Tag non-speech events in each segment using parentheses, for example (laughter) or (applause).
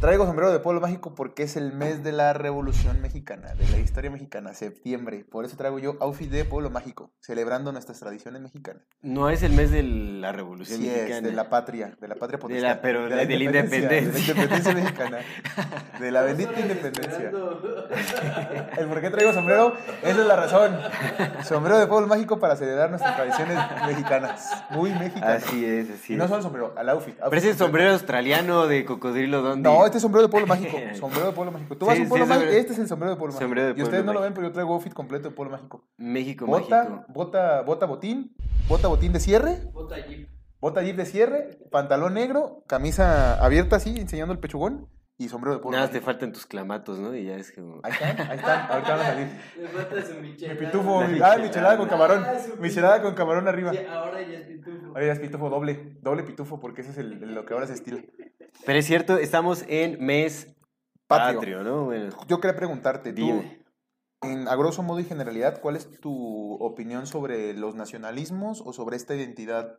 Traigo sombrero de pueblo mágico porque es el mes de la Revolución Mexicana, de la historia mexicana, septiembre. Por eso traigo yo outfit de pueblo mágico, celebrando nuestras tradiciones mexicanas. No es el mes de la Revolución Sí, Mexicana. es de la patria, de la patria De potestad. la- pero la de- de la De la independencia. independencia mexicana. De la bendita independencia. (laughs) El por qué traigo sombrero, esa es la razón. Sombrero de pueblo mágico para celebrar nuestras tradiciones mexicanas. Muy mexicanas. Así es, así Y no solo sombrero, al outfit. outfit Parece el sombrero australiano de cocodrilo donde. No, este es sombrero de pueblo mágico. (laughs) Sombrero de pueblo mágico. Tú vas Sí, a un pueblo sí, mágico. sombrero- Este es el sombrero de pueblo mágico. Sombrero de y ustedes pueblo no lo ven, pero yo traigo outfit completo de pueblo mágico. México Bota, mágico. bota, bota botín, bota botín de cierre, bota jeep de cierre, pantalón negro, camisa abierta así, enseñando el pechugón y sombrero de pueblo Nada, te faltan tus clamatos, ¿no? Y ya es como. Ahí están, ahí están, (laughs) ahorita van a salir. Le falta su Mi pitufo, mi, michelada. ah, michelada con camarón, Ah, michelada con camarón arriba. Sí, ahora ya es pitufo. Ahora ya es pitufo doble, doble pitufo porque ese es el, el- lo que ahora se estila. Pero es cierto, estamos en mes Patrio. patrio, ¿no? Bueno, Yo quería preguntarte, tú, dime. en, a grosso modo y generalidad, ¿cuál es tu opinión sobre los nacionalismos o sobre esta identidad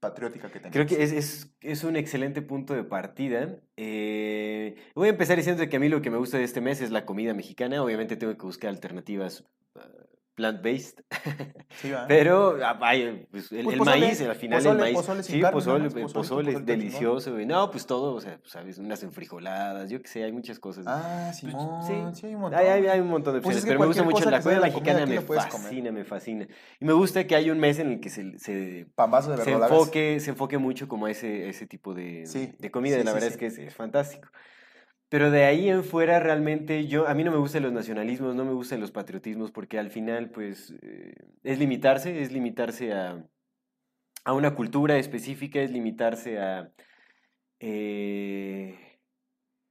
patriótica que tenemos? Creo que es, es, es un excelente punto de partida. Eh, voy a empezar diciendo que a mí lo que me gusta de este mes es la comida mexicana. Obviamente tengo que buscar alternativas uh, plant-based. Sí. Pero ah, vaya, pues, el, Pues el pozole, maíz, al final pozole, el maíz. pozole sí, carne, pozole, pozole, pozole, es delicioso, güey. No, pues todo, o sea, pues, sabes, unas enfrijoladas, yo qué sé, hay muchas cosas. Ah, Pues, Simón, sí. sí, hay un montón. Hay, hay- hay un montón de Pues opciones, es que pero me gusta mucho la comida mexicana, me fascina, me fascina. Y me gusta que hay un mes en el que se, se, Pambazos de se enfoque, se enfoque mucho como a ese, ese tipo de, Sí, de comida, sí, y la sí, verdad sí. es que es, es fantástico. Pero de ahí en fuera realmente yo, a mí no me gustan los nacionalismos, no me gustan los patriotismos, porque al final pues eh, es limitarse, es limitarse a, a una cultura específica, es limitarse a... eh,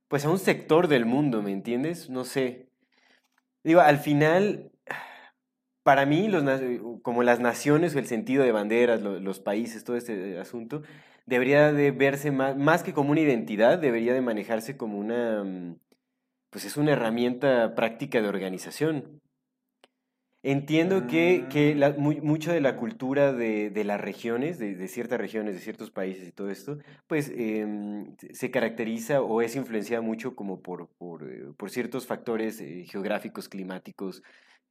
pues a un sector del mundo, ¿me entiendes? No sé. Digo, al final, para mí, los, como las naciones o el sentido de banderas, lo- los países, todo este asunto, debería de verse más, más que como una identidad, debería de manejarse como una, mm, pues es una herramienta práctica de organización. Entiendo que, que la- mu- mucho de la cultura de, de las regiones, de, de ciertas regiones, de ciertos países y todo esto, pues em, se caracteriza o es influenciada mucho como por, por, eh, por ciertos factores eh, geográficos, climáticos,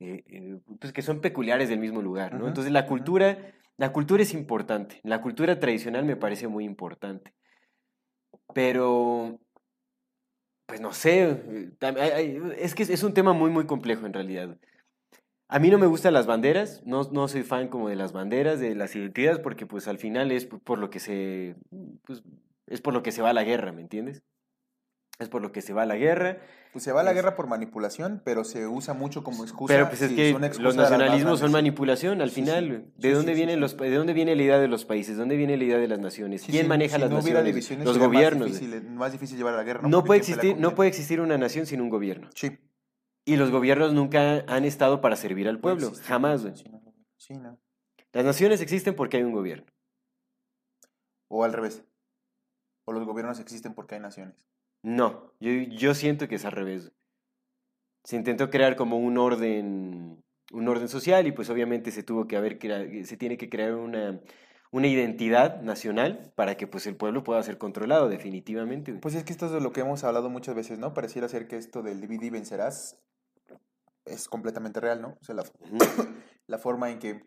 eh, eh, pues que son peculiares del mismo lugar, ¿no? Ujú, Entonces la cultura, la cultura es importante, la cultura tradicional me parece muy importante, pero, pues no sé, es que es, un tema muy, muy complejo en realidad. A mí no me gustan las banderas, no, no soy fan como de las banderas, de las identidades, porque pues al final es por lo que se, pues, es por lo que se va a la guerra, ¿me entiendes? Es por lo que se va a la guerra. Pues se va a la guerra por manipulación, pero se usa mucho como excusa. Pero pues es sí, que los nacionalismos son manipulación al Sí, sí. final. ¿De dónde vienen los de dónde viene la idea de los países? ¿De dónde viene la idea de las naciones? ¿Quién maneja si las no naciones? Los sería más gobiernos. difícil, más difícil llevar a la guerra. ¿no? Puede existir, no puede existir una nación sin un gobierno. Sí. Y los gobiernos nunca han estado para servir al pueblo, jamás. no, sí, no. Las naciones existen porque hay un gobierno. O al revés. O los gobiernos existen porque hay naciones. No, yo, yo siento que es al revés. Se intentó crear como un orden, un orden social y pues obviamente se tuvo que haber crea- se tiene que crear una, una identidad nacional para que pues el pueblo pueda ser controlado definitivamente. Pues es que esto es de lo que hemos hablado muchas veces, ¿no? Pareciera ser que esto del y vencerás es completamente real, ¿no? O sea, la, (coughs) la forma en que,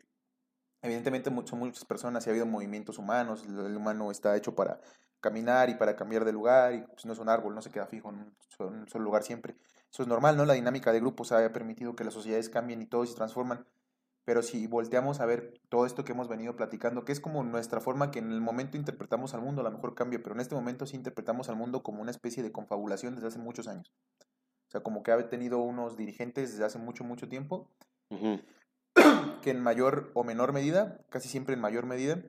evidentemente, son muchas personas y ha habido movimientos humanos, el humano está hecho para caminar y para cambiar de lugar, y pues no es un árbol, no se queda fijo en un solo, en un solo lugar siempre. Eso es normal, ¿no? La dinámica de grupos ha permitido que las sociedades cambien y todos se transforman. Pero si volteamos a ver todo esto que hemos venido platicando, que es como nuestra forma que en el momento interpretamos al mundo, a lo mejor cambia, pero en este momento sí interpretamos al mundo como una especie de confabulación desde hace muchos años. O sea, como que ha tenido unos dirigentes desde hace mucho, mucho tiempo, que en mayor o menor medida, casi siempre en mayor medida,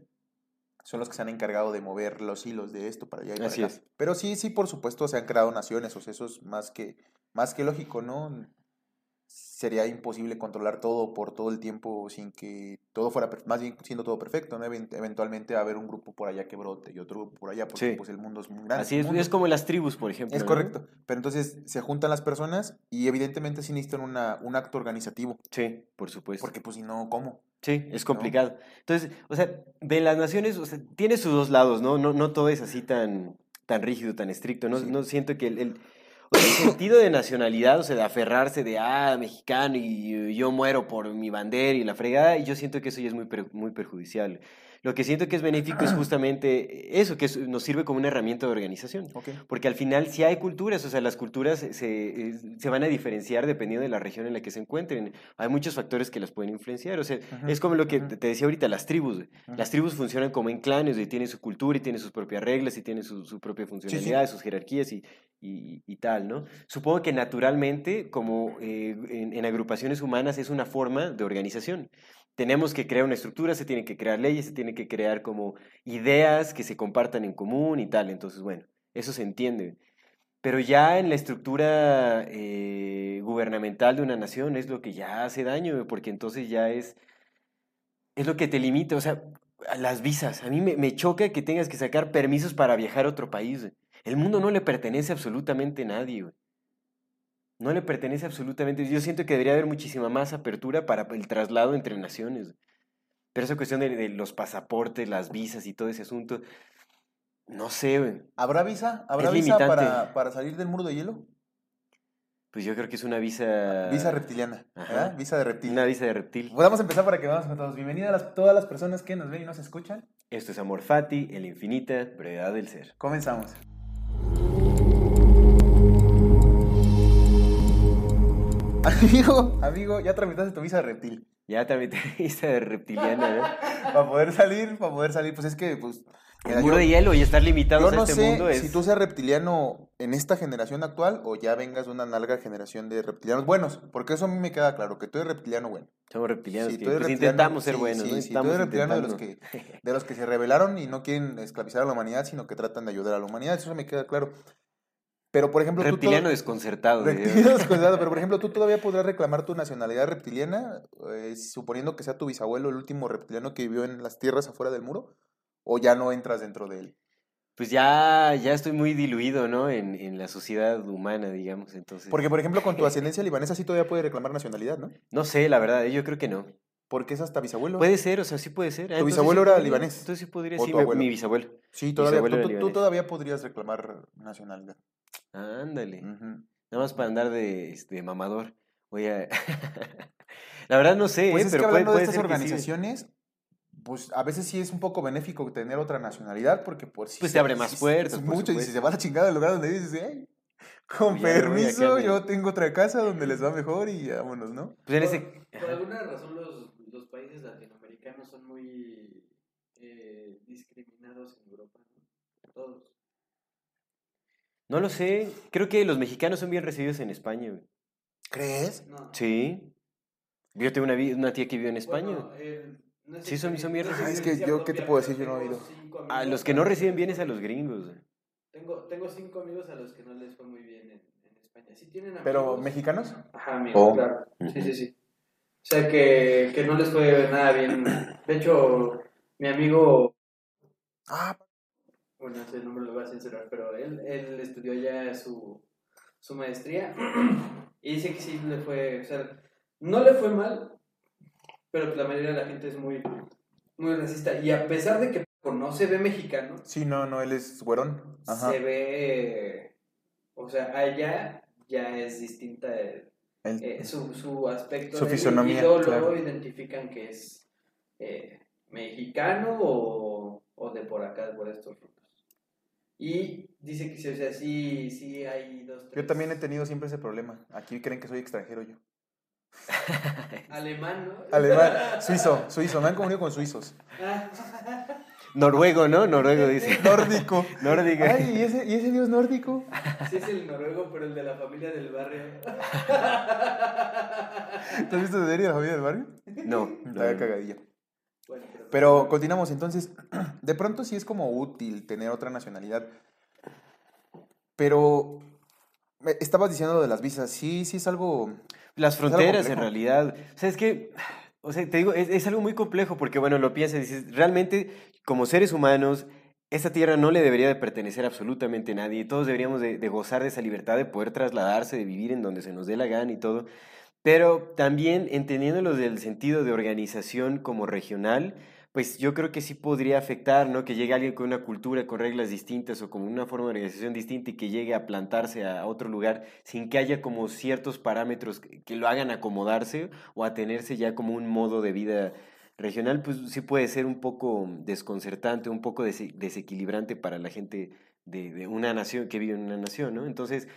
son los que se han encargado de mover los hilos de esto para allá y para Así acá. es. Pero sí, sí, por supuesto, se han creado naciones, o sea, eso es más que, más que lógico, ¿no? Sería imposible controlar todo por todo el tiempo sin que todo fuera, más bien siendo todo perfecto, ¿no? Even- Eventualmente va a haber un grupo por allá que brote y otro grupo por allá, porque Sí. pues el mundo es muy grande. Así es, es como las tribus, por ejemplo. Es ¿no? correcto. Pero entonces se juntan las personas y evidentemente sí necesitan una, un acto organizativo. Sí, por supuesto. Porque pues si no, ¿cómo? Sí, es complicado. Entonces, o sea, de las naciones, o sea, tiene sus dos lados, ¿no? No, no todo es así tan, tan rígido, tan estricto. No, Sí. no siento que el, el- el sentido de nacionalidad, o sea, de aferrarse de, ah, mexicano y yo muero por mi bandera y la fregada, y yo siento que eso ya es muy, per- muy perjudicial. Lo que siento que es benéfico es justamente eso, que nos sirve como una herramienta de organización. Ok. Porque al final sí hay culturas, o sea, las culturas se, se- se van a diferenciar dependiendo de la región en la que se encuentren. Hay muchos factores que las pueden influenciar. O sea, Ujú, es como lo que ujú. te te decía ahorita, las tribus. güey. Ujú. Las tribus funcionan como en clanes, y tienen su cultura y tienen sus propias reglas y tienen su, su propia funcionalidad, sus jerarquías y, y- y tal, ¿no? Supongo que naturalmente, como eh, en, en agrupaciones humanas, es una forma de organización. Tenemos que crear una estructura, se tienen que crear leyes, se tienen que crear como ideas que se compartan en común y tal. Entonces, bueno, eso se entiende. Pero ya en la estructura eh, gubernamental de una nación es lo que ya hace daño, porque entonces ya es, es lo que te limita. O sea, las visas. A mí me, me choca que tengas que sacar permisos para viajar a otro país. El mundo no le pertenece absolutamente a nadie. güey. No le pertenece absolutamente. Yo siento que debería haber muchísima más apertura para el traslado entre naciones. Pero esa cuestión de, de los pasaportes, las visas y todo ese asunto, no sé, güey. ¿Habrá visa? ¿Habrá Es visa para, para salir del muro de hielo? Pues yo creo que es una visa. Visa reptiliana, Ajá. ¿verdad? Visa de reptil. Una visa de reptil. Pues vamos a empezar para que vamos con todos. Bienvenida a las- todas las personas que nos ven y nos escuchan. Esto es Amor Fati, el infinita brevedad del ser. Comenzamos. Amigo, amigo, ya tramitaste tu visa de reptil. Ya te visa de reptiliana, ¿no? (laughs) Para poder salir, para poder salir, pues es que, pues. El muro yo- de hielo y estar limitados Yo no a este sé mundo es. si tú seas reptiliano en esta generación actual o ya vengas de una larga generación de reptilianos buenos, porque eso a mí me queda claro, que tú eres reptiliano bueno. Somos reptilianos, Sí, que tú eres pues reptiliano, intentamos ser sí, buenos, sí, ¿no? sí, tú eres reptiliano de los, intentando. que, de los que se rebelaron y no quieren esclavizar a la humanidad, sino que tratan de ayudar a la humanidad, eso me queda claro. Pero, por ejemplo, Reptiliano tú... desconcertado. Reptiliano desconcertado, pero por ejemplo, tú todavía podrás reclamar tu nacionalidad reptiliana, eh, suponiendo que sea tu bisabuelo el último reptiliano que vivió en las tierras afuera del muro, o ya no entras dentro de él. Pues ya, ya estoy muy diluido, ¿no? En, en la sociedad humana, digamos, entonces. Porque, por ejemplo, con tu (laughs) ascendencia libanesa sí todavía puedes reclamar nacionalidad, ¿no? No sé, la verdad, yo creo que no. Porque es hasta bisabuelo. Puede ser, o sea, sí puede ser. Ah, ¿Tu bisabuelo sí era podría, libanés? Entonces sí podría, ¿O sí, abuelo? mi bisabuelo. Sí, todavía, bisabuelo tú, todavía podrías reclamar nacionalidad. Ándale. Nada más para andar de, este, mamador. Voy a... (laughs) la verdad no sé, Pues ¿eh? es pero que puede, hablando de puede estas ser que sí. organizaciones, pues a veces sí es un poco benéfico tener otra nacionalidad porque pues, sí Pues se- te abre más puertas, es por mucho y si se va a la chingada del lugar donde dices, "Ey, con Ya permiso, mira". yo tengo otra casa donde les va mejor y vámonos, ¿no? Pues en Por, por alguna razón los, los países latinoamericanos son muy eh, discriminados en Europa, ¿no? Todos. No lo sé. Creo que los mexicanos son bien recibidos en España. güey. ¿Crees? No. Sí. Yo tengo una, tía que vive en España. Bueno, eh, no Sí, son- son bien experiencia- Ah, es que yo, ¿qué te puedo decir? Yo no he oído. a los que no reciben bien es a los gringos. güey. Tengo, tengo cinco amigos a los que no les fue muy bien en, en España. Sí tienen amigos. ¿Pero mexicanos? Ajá, amigos, Oh. claro. Sí, sí, sí. O sea, que, que no les fue nada bien. De hecho, mi amigo, Ah, bueno, ese nombre lo voy a censurar, pero él, él estudió ya su, su maestría (clears throat) y dice que sí le fue, o sea, no le fue mal, pero la mayoría de la gente es muy, muy racista. Y a pesar de que no se ve mexicano, sí, no, no, él es güerón. Ajá. se ve, o sea, allá ya es distinta el- Él- eh, su, su aspecto Su fisonomía, y luego, claro. identifican que es eh, mexicano o, o de por acá, por estos rumbos. Y dice que sí, o sea, sí, sí hay dos, Yo tres. también he tenido siempre ese problema. Aquí creen que soy extranjero yo. (laughs) Alemán, ¿no? Alemán, (laughs) suizo, suizo, me han comunido con suizos. Noruego, ¿no? Noruego dice. (laughs) Nórdico. Nórdico. Ay, ¿y ese, ¿y ese dios nórdico? Sí es el noruego, pero el de la familia del barrio. ¿Tú has visto de la familia del barrio? No. no, Está no. cagadilla. Bueno, pero, Pero continuamos, entonces, (clears throat) de pronto sí es como útil tener otra nacionalidad. Pero estabas diciendo lo de las visas, sí, sí es algo... Las algo fronteras, en realidad. O sea, es que, o sea, te digo, es, es algo muy complejo porque, bueno, lo piensas y dices, realmente, como seres humanos, esta tierra no le debería de pertenecer absolutamente a nadie. Todos deberíamos de, de gozar de esa libertad de poder trasladarse, de vivir en donde se nos dé la gana y todo. Pero también entendiéndolo del sentido de organización como regional, pues yo creo que sí podría afectar, ¿no? Que llegue alguien con una cultura, con reglas distintas o con una forma de organización distinta y que llegue a plantarse a otro lugar sin que haya como ciertos parámetros que, lo hagan acomodarse o a tenerse ya como un modo de vida regional, pues sí puede ser un poco desconcertante, un poco dese- desequilibrante para la gente de, de una nación que vive en una nación, ¿no? Entonces,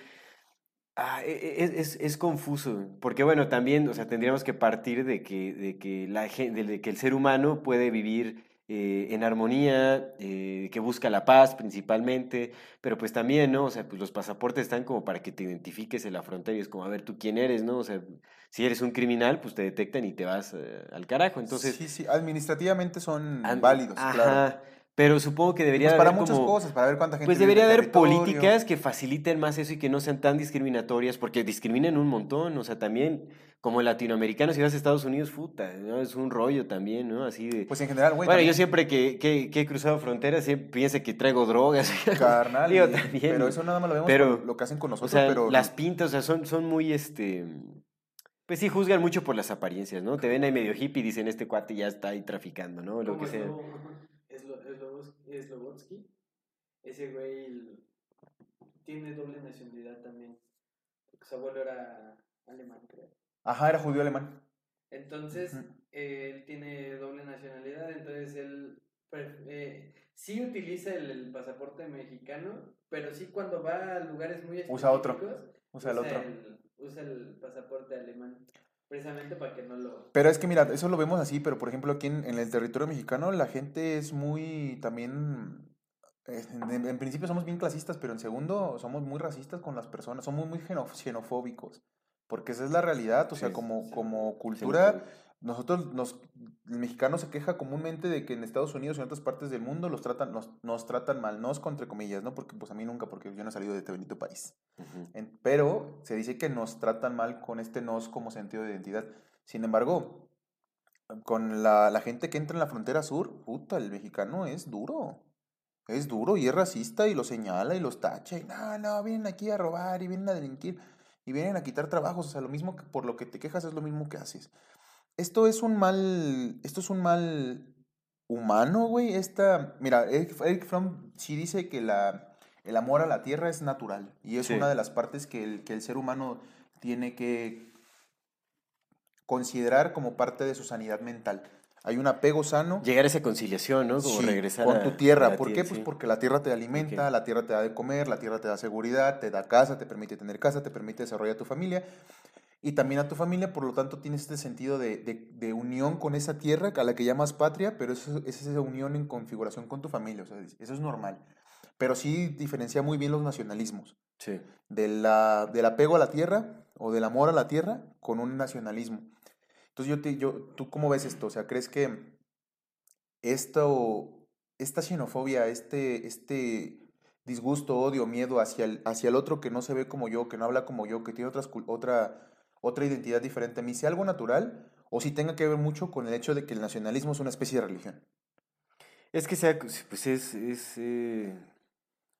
Ah, e- e- es, es- es confuso, porque bueno, también, o sea, tendríamos que partir de que, de que, la, de que el ser humano puede vivir eh, en armonía, eh, que busca la paz principalmente, pero pues también, ¿no? O sea, pues los pasaportes están como para que te identifiques en la frontera y es como, a ver, ¿tú quién eres, no? O sea, si eres un criminal, pues te detectan y te vas eh, al carajo, entonces... sí, sí, administrativamente son válidos, ajá, claro. Pero supongo que debería Pues para haber muchas como... cosas, para ver cuánta gente Pues debería haber territorio. políticas que faciliten más eso y que no sean tan discriminatorias, porque discriminan un montón, o sea, también como latinoamericanos, si vas a Estados Unidos, puta, ¿no? Es un rollo también, ¿no? Así de... Pues en general, güey. bueno, yo también, siempre que, que, que he cruzado fronteras siempre pienso que traigo drogas. (laughs) Carnal, Digo, y- también, pero eso nada más lo vemos pero, con lo que hacen con O nosotros, sea, pero las pintas, o sea, son, son muy, este... Pues sí, juzgan mucho por las apariencias, ¿no? Te ven ahí medio hippie y dicen, este cuate ya está ahí traficando, ¿no? Lo ¿cómo que sea. Slobo- Slo- Slobos- Slobodsky? Ese güey el- tiene doble nacionalidad también. Porque su abuelo era alemán, creo. Ajá, era judío alemán. Entonces, él tiene doble nacionalidad, entonces él eh, sí utiliza el, el pasaporte mexicano, pero sí cuando va a lugares muy específicos, Usa otro, Usa el otro. el- usa el pasaporte alemán, precisamente para que no lo... Pero es que mira, eso lo vemos así, pero por ejemplo aquí en, en el territorio mexicano la gente es muy también, en, en principio somos bien clasistas, pero en segundo somos muy racistas con las personas, somos muy xeno- xenofóbicos, porque esa es la realidad, o sea, Sí, como, sí. como cultura, nosotros, nos, el mexicano se queja comúnmente de que en Estados Unidos y en otras partes del mundo los tratan, nos, nos tratan mal, nos entre comillas, ¿no? Porque pues a mí nunca, porque yo no he salido de este bendito país. En- pero se dice que nos tratan mal con este nos como sentido de identidad. Sin embargo, con la, la gente que entra en la frontera sur, puta, el mexicano es duro. Es duro y es racista y lo señala y los tacha. Y no, no, vienen aquí a robar y vienen a delinquir y vienen a quitar trabajos. O sea, lo mismo que por lo que te quejas es lo mismo que haces. Esto es un mal, esto es un mal humano, güey. Esta, mira, Eric, Eric Fromm sí dice que la, el amor a la tierra es natural y es Sí. una de las partes que el, que el ser humano tiene que considerar como parte de su sanidad mental. Hay un apego sano Llegar a esa conciliación, ¿no? Como Sí, regresar con a- tu tierra. ¿Por qué? Pues porque la tierra te alimenta, la tierra te da de comer, la tierra te da seguridad, te da casa, te permite tener casa, te permite desarrollar tu familia. Y también a tu familia, por lo tanto, tienes este sentido de, de- de unión con esa tierra a la que llamas patria, pero eso, es esa unión en configuración con tu familia. O sea, eso es normal. Pero sí diferencia muy bien los nacionalismos. Sí. De la, del apego a la tierra o del amor a la tierra con un nacionalismo. Entonces, yo te, yo, ¿tú cómo ves esto? O sea, ¿crees que esto, esta xenofobia, este, este disgusto, odio, miedo hacia el, hacia el otro que no se ve como yo, que no habla como yo, que tiene otras, otra, otra identidad diferente a mí, sea algo natural o si tenga que ver mucho con el hecho de que el nacionalismo es una especie de religión? Es que sea, pues es, es eh,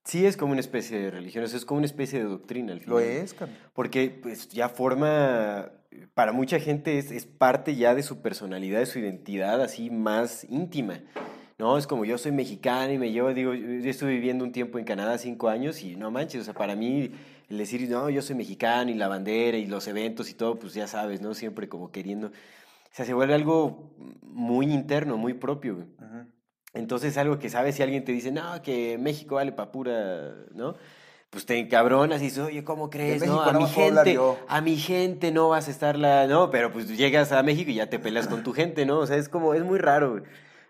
sí es como una especie de religión, o sea, es como una especie de doctrina al Lo final. es, cabrón. Porque pues ya forma, para mucha gente es, es parte ya de su personalidad, de su identidad así más íntima. No, es como yo soy mexicano y me llevo, digo, yo estuve viviendo un tiempo en Canadá, cinco años, y no manches, o sea, para mí el decir, no, yo soy mexicano y la bandera y los eventos y todo, pues ya sabes, ¿no? Siempre como queriendo, o sea, se vuelve algo muy interno, muy propio. güey. Entonces algo que sabes si alguien te dice, no, que México vale pa' pura, ¿no? Pues te encabronas y dices, oye, ¿cómo crees? No, a mi gente, yo". a mi gente no vas a estarla, no, pero pues llegas a México y ya te peleas con tu gente, ¿no? O sea, es como, es muy raro, güey.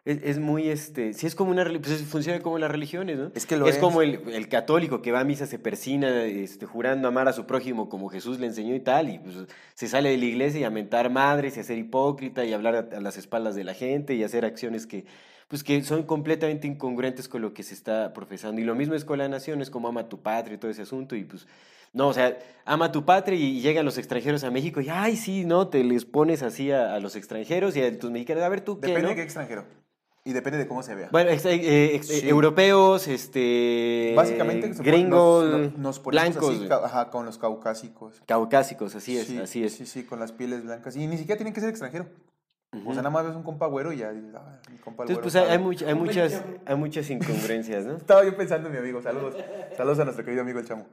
Es, es muy, este, sí es como una, pues es- funciona como las religiones, ¿no? Es que lo es es. como el, el católico que va a misa, se persina, este, jurando amar a su prójimo como Jesús le enseñó y tal, y pues se sale de la iglesia y a mentar madres y a ser hipócrita y hablar a, a las espaldas de la gente y hacer acciones que, pues que son completamente incongruentes con lo que se está profesando. Y lo mismo es con la nación, es como ama a tu patria y todo ese asunto, y pues, no, o sea, ama a tu patria y llegan los extranjeros a México y, ay, sí, no, te les pones así a, a los extranjeros y a tus mexicanos, a ver tú qué, Depende ¿no? de qué extranjero. Y depende de cómo se vea. Bueno, ex- eh, ex- eh, Sí. europeos, este, Básicamente gringos, nos, nos- blancos, así, ajá, con los caucásicos. caucásicos, así es, Sí, así es. Sí, sí, con las pieles blancas. Y ni siquiera tienen que ser extranjero. O sea, nada más ves un compa güero y ya dices, ah, mi compa el Entonces, güero pues hay, hay sabe". much- hay muchas, hay muchas incongruencias, ¿no? (laughs) Estaba yo pensando en mi amigo, saludos. Saludos a nuestro querido amigo el chamo.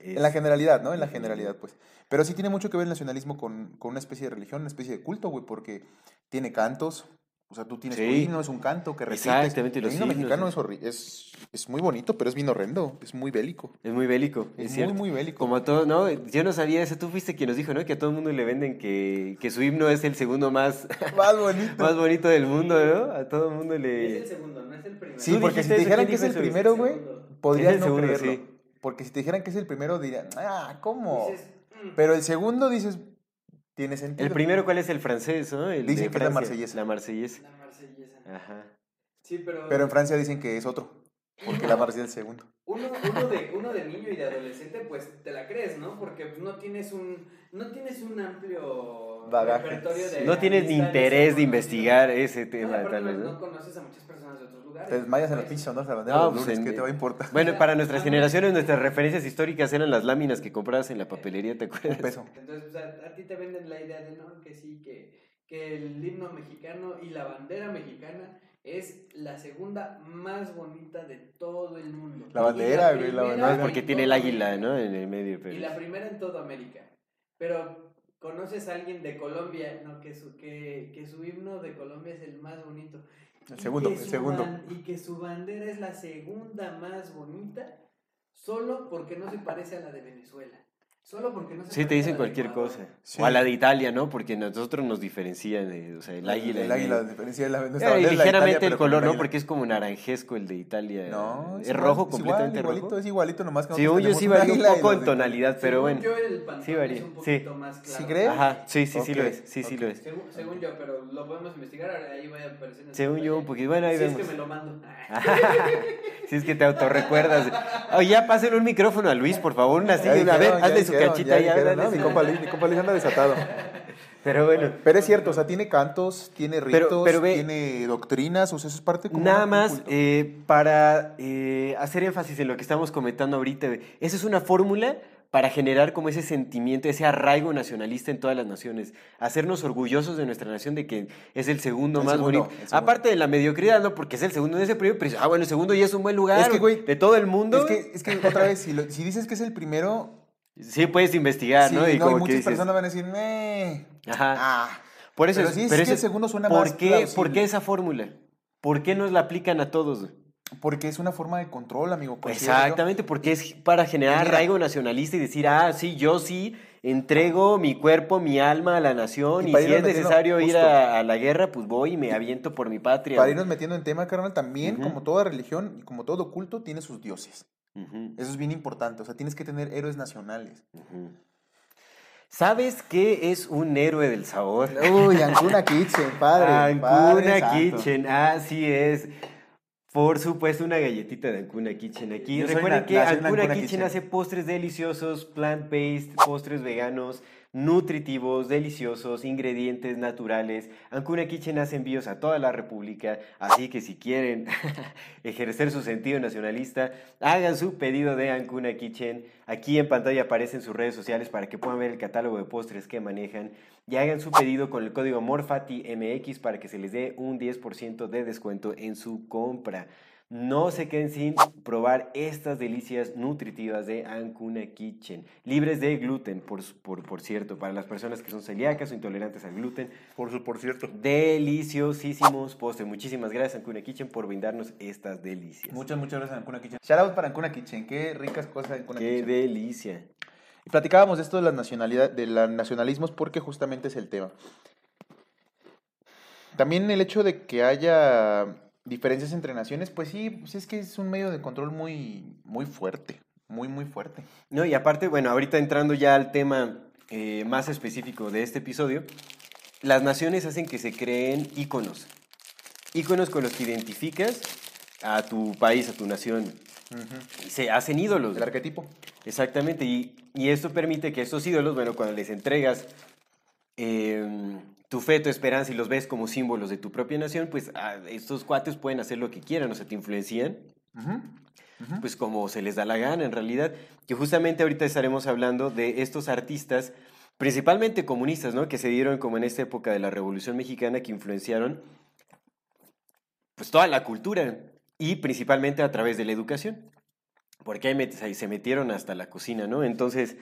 En la generalidad, ¿no? En la generalidad, pues. Pero sí tiene mucho que ver el nacionalismo con, con una especie de religión, una especie de culto, güey, porque tiene cantos. O sea, tú tienes tu Sí. himno, es un canto que. Exactamente, los el himno mexicano es- es, es, es muy bonito, pero es bien horrendo, es muy bélico. Es muy bélico, Es es, muy, cierto. muy bélico. Como a todo, ¿no? Yo no sabía eso, tú fuiste quien nos dijo, ¿no? Que a todo el mundo le venden que, que su himno es el segundo más, (laughs) Más bonito. más bonito del mundo, ¿no? A todo el mundo Es el le... segundo, no es el primero. Sí, ¿Tú porque si te dijeran ¿Quién que es el primero, güey, podrías no segundo, creerlo. sí. Porque si te dijeran que es el primero, dirían, ah, ¿cómo? Dices, mm, Pero el segundo dices, tiene sentido. El primero, ¿cuál es el francés, no? El Dicen de que es la marsellesa. La marsellesa. la marsellesa. Ajá. Sí, pero, Pero en Francia dicen que es otro, porque la Marsella es el segundo. uno, uno, de, uno de niño y de adolescente, pues te la crees, ¿no? Porque no tienes un, no tienes un amplio Bagaje. repertorio de No tienes ni interés de investigar ese No, tema, aparte tal vez, no, ¿no? no conoces a muchas personas de otros lugares. Te desmayas en los Pues, pinches honores de la bandera No, los pues, en- ¿qué te va a importar? Bueno, para (laughs) nuestras ah, generaciones, nuestras referencias históricas eran las láminas que comprabas en la papelería, ¿te Un acuerdas? peso. Entonces, pues, a, a ti te venden la idea de, no, que sí, que, que el himno mexicano y la bandera mexicana es la segunda más bonita de todo el mundo. La bandera, güey, la bandera. No, porque tiene el águila. ¿no? En el medio, Y la primera en toda América. Pero conoces a alguien de Colombia, no, que su, que, que su himno de Colombia es el más bonito. El segundo, el segundo. ban- y que su bandera es la segunda más bonita, solo porque no se parece a la de Venezuela. Solo porque no se Sí, te dicen de cualquier cosa. Sí. O a la de Italia, ¿no? Porque nosotros nos diferencian, de, o sea, el águila. El águila, la diferencia de la nuestra Eh, bandera es la de ligeramente Italia, el color, ¿no? Porque es como naranjesco el de Italia. No, es igual, rojo, es igual, completamente igualito, rojo. Es igualito, nomás que Sí, yo sí varía un y poco en de- tonalidad, pero bueno. yo, el Sí varía, es un sí. poquito más ¿Sí claro. crees? Ajá, sí, sí, sí lo es. Sí, sí lo es. Según, según yo, pero lo podemos investigar, ahora ahí va a aparecer Según yo, un poquito. Bueno, ahí si vemos. es que me lo mando. (laughs) si es que te autorrecuerdas. Oye, ya pásenle un micrófono a Luis, por favor. Una Ya silla. A ver, dijeron, ya hazle su dijeron, cachita ya dijeron, ¿no? Mi compa Luis, mi compa Luis anda desatado. (laughs) Pero bueno. Pero es cierto, o sea, tiene cantos, tiene ritos, pero ve- tiene doctrinas, o sea, eso es parte como Nada más eh, para eh, hacer énfasis en lo que estamos comentando ahorita. Esa es una fórmula para generar como ese sentimiento, ese arraigo nacionalista en todas las naciones. Hacernos orgullosos de nuestra nación de que es el segundo El más segundo, bonito. segundo. Aparte de la mediocridad, ¿no? Porque es el segundo de ese premio, pero ah, bueno, el segundo ya es un buen lugar. Es que, güey, de todo el mundo. Es que, es que otra vez, si, lo- si dices que es el primero, Sí, puedes investigar, sí, ¿no? no, Y y como que muchas personas van a decir. Ajá. Ah, Por eso pero sí, es pero que el segundo suena ¿por más qué, plausible. ¿Por qué esa fórmula? ¿Por qué nos la aplican a todos? porque es una forma de control, amigo. Exactamente, porque es para generar Mira. arraigo nacionalista y decir, ah, sí, yo sí entrego mi cuerpo, mi alma a la nación Y y, si es necesario ir a, a la guerra, pues voy y me aviento por mi patria. Para irnos metiendo en tema, carnal, también, como toda religión y como todo culto, tiene sus dioses. Eso es bien importante. O sea, tienes que tener héroes nacionales. ¿Sabes qué es un héroe del sabor? Uy, (laughs) Ancuna Kitchen, padre. padre Ancuna santo. Kitchen, así es. Por supuesto, una galletita de Ancuna Kitchen aquí. Yo Recuerden na- que Ancuna Kitchen Kitchen. hace postres deliciosos, plant-based, postres veganos, nutritivos, deliciosos, ingredientes naturales. Ancuna Kitchen hace envíos a toda la República, así que si quieren (laughs) ejercer su sentido nacionalista, hagan su pedido de Ancuna Kitchen. Aquí en pantalla aparecen sus redes sociales para que puedan ver el catálogo de postres que manejan y hagan su pedido con el código MORFATIMX para que se les dé un 10% de descuento en su compra. No se queden sin probar estas delicias nutritivas de Ancuna Kitchen, libres de gluten, por, por, por cierto, para las personas que son celíacas o intolerantes al gluten. Por, su, por cierto. Deliciosísimos postres. Muchísimas gracias, Ancuna Kitchen, por brindarnos estas delicias. Muchas, muchas gracias, Ancuna Kitchen. Shout out para Ancuna Kitchen. Qué ricas cosas de Ancuna ¡Qué Kitchen. delicia! Y platicábamos de esto de la nacionalidad, de los nacionalismos, porque justamente es el tema. También el hecho de que haya diferencias entre naciones, pues sí, pues es que es un medio de control muy, muy fuerte, muy, muy fuerte. No, y aparte, bueno, ahorita entrando ya al tema eh, más específico de este episodio, las naciones hacen que se creen íconos. Íconos con los que identificas a tu país, a tu nación. Se hacen ídolos. El arquetipo. Exactamente, y, y esto permite que estos ídolos, bueno, cuando les entregas em, tu fe, tu esperanza y los ves como símbolos de tu propia nación, pues ah, estos cuates pueden hacer lo que quieran, o sea, te influencian, pues como se les da la gana en realidad. Que justamente ahorita estaremos hablando de estos artistas, principalmente comunistas, ¿no? Que se dieron como en esta época de la Revolución Mexicana, que influenciaron pues toda la cultura y principalmente a través de la educación. Porque ahí, met- ahí se metieron hasta la cocina, ¿no? Entonces,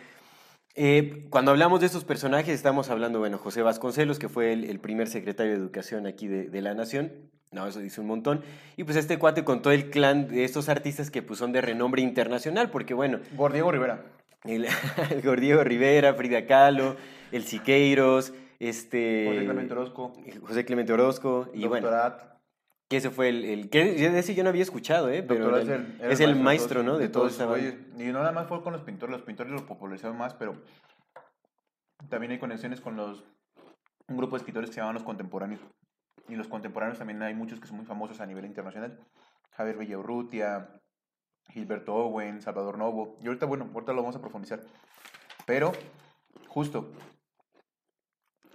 eh, cuando hablamos de estos personajes, estamos hablando, bueno, José Vasconcelos, que fue el, el primer secretario de Educación aquí de, de la Nación. No, eso dice un montón. Y pues este cuate con todo el clan de estos artistas que pues son de renombre internacional, porque bueno, Gordiego Rivera. el, (laughs) el Gordiego Rivera, Frida Kahlo, el Siqueiros, este... José Clemente Orozco. José Clemente Orozco, y bueno, Doctorat. Que ese fue el... el que de ese yo no había escuchado, ¿eh? Pero es el, el, era es el de maestro, ¿no? De, todos esta. Y no nada más fue con los pintores, los pintores lo popularizaron más, pero también hay conexiones con los un grupo de escritores que se llaman los contemporáneos. Y los contemporáneos también hay muchos que son muy famosos a nivel internacional. Javier Villaurrutia, Gilberto Owen, Salvador Novo. Y ahorita, bueno, ahorita lo vamos a profundizar. Pero, justo,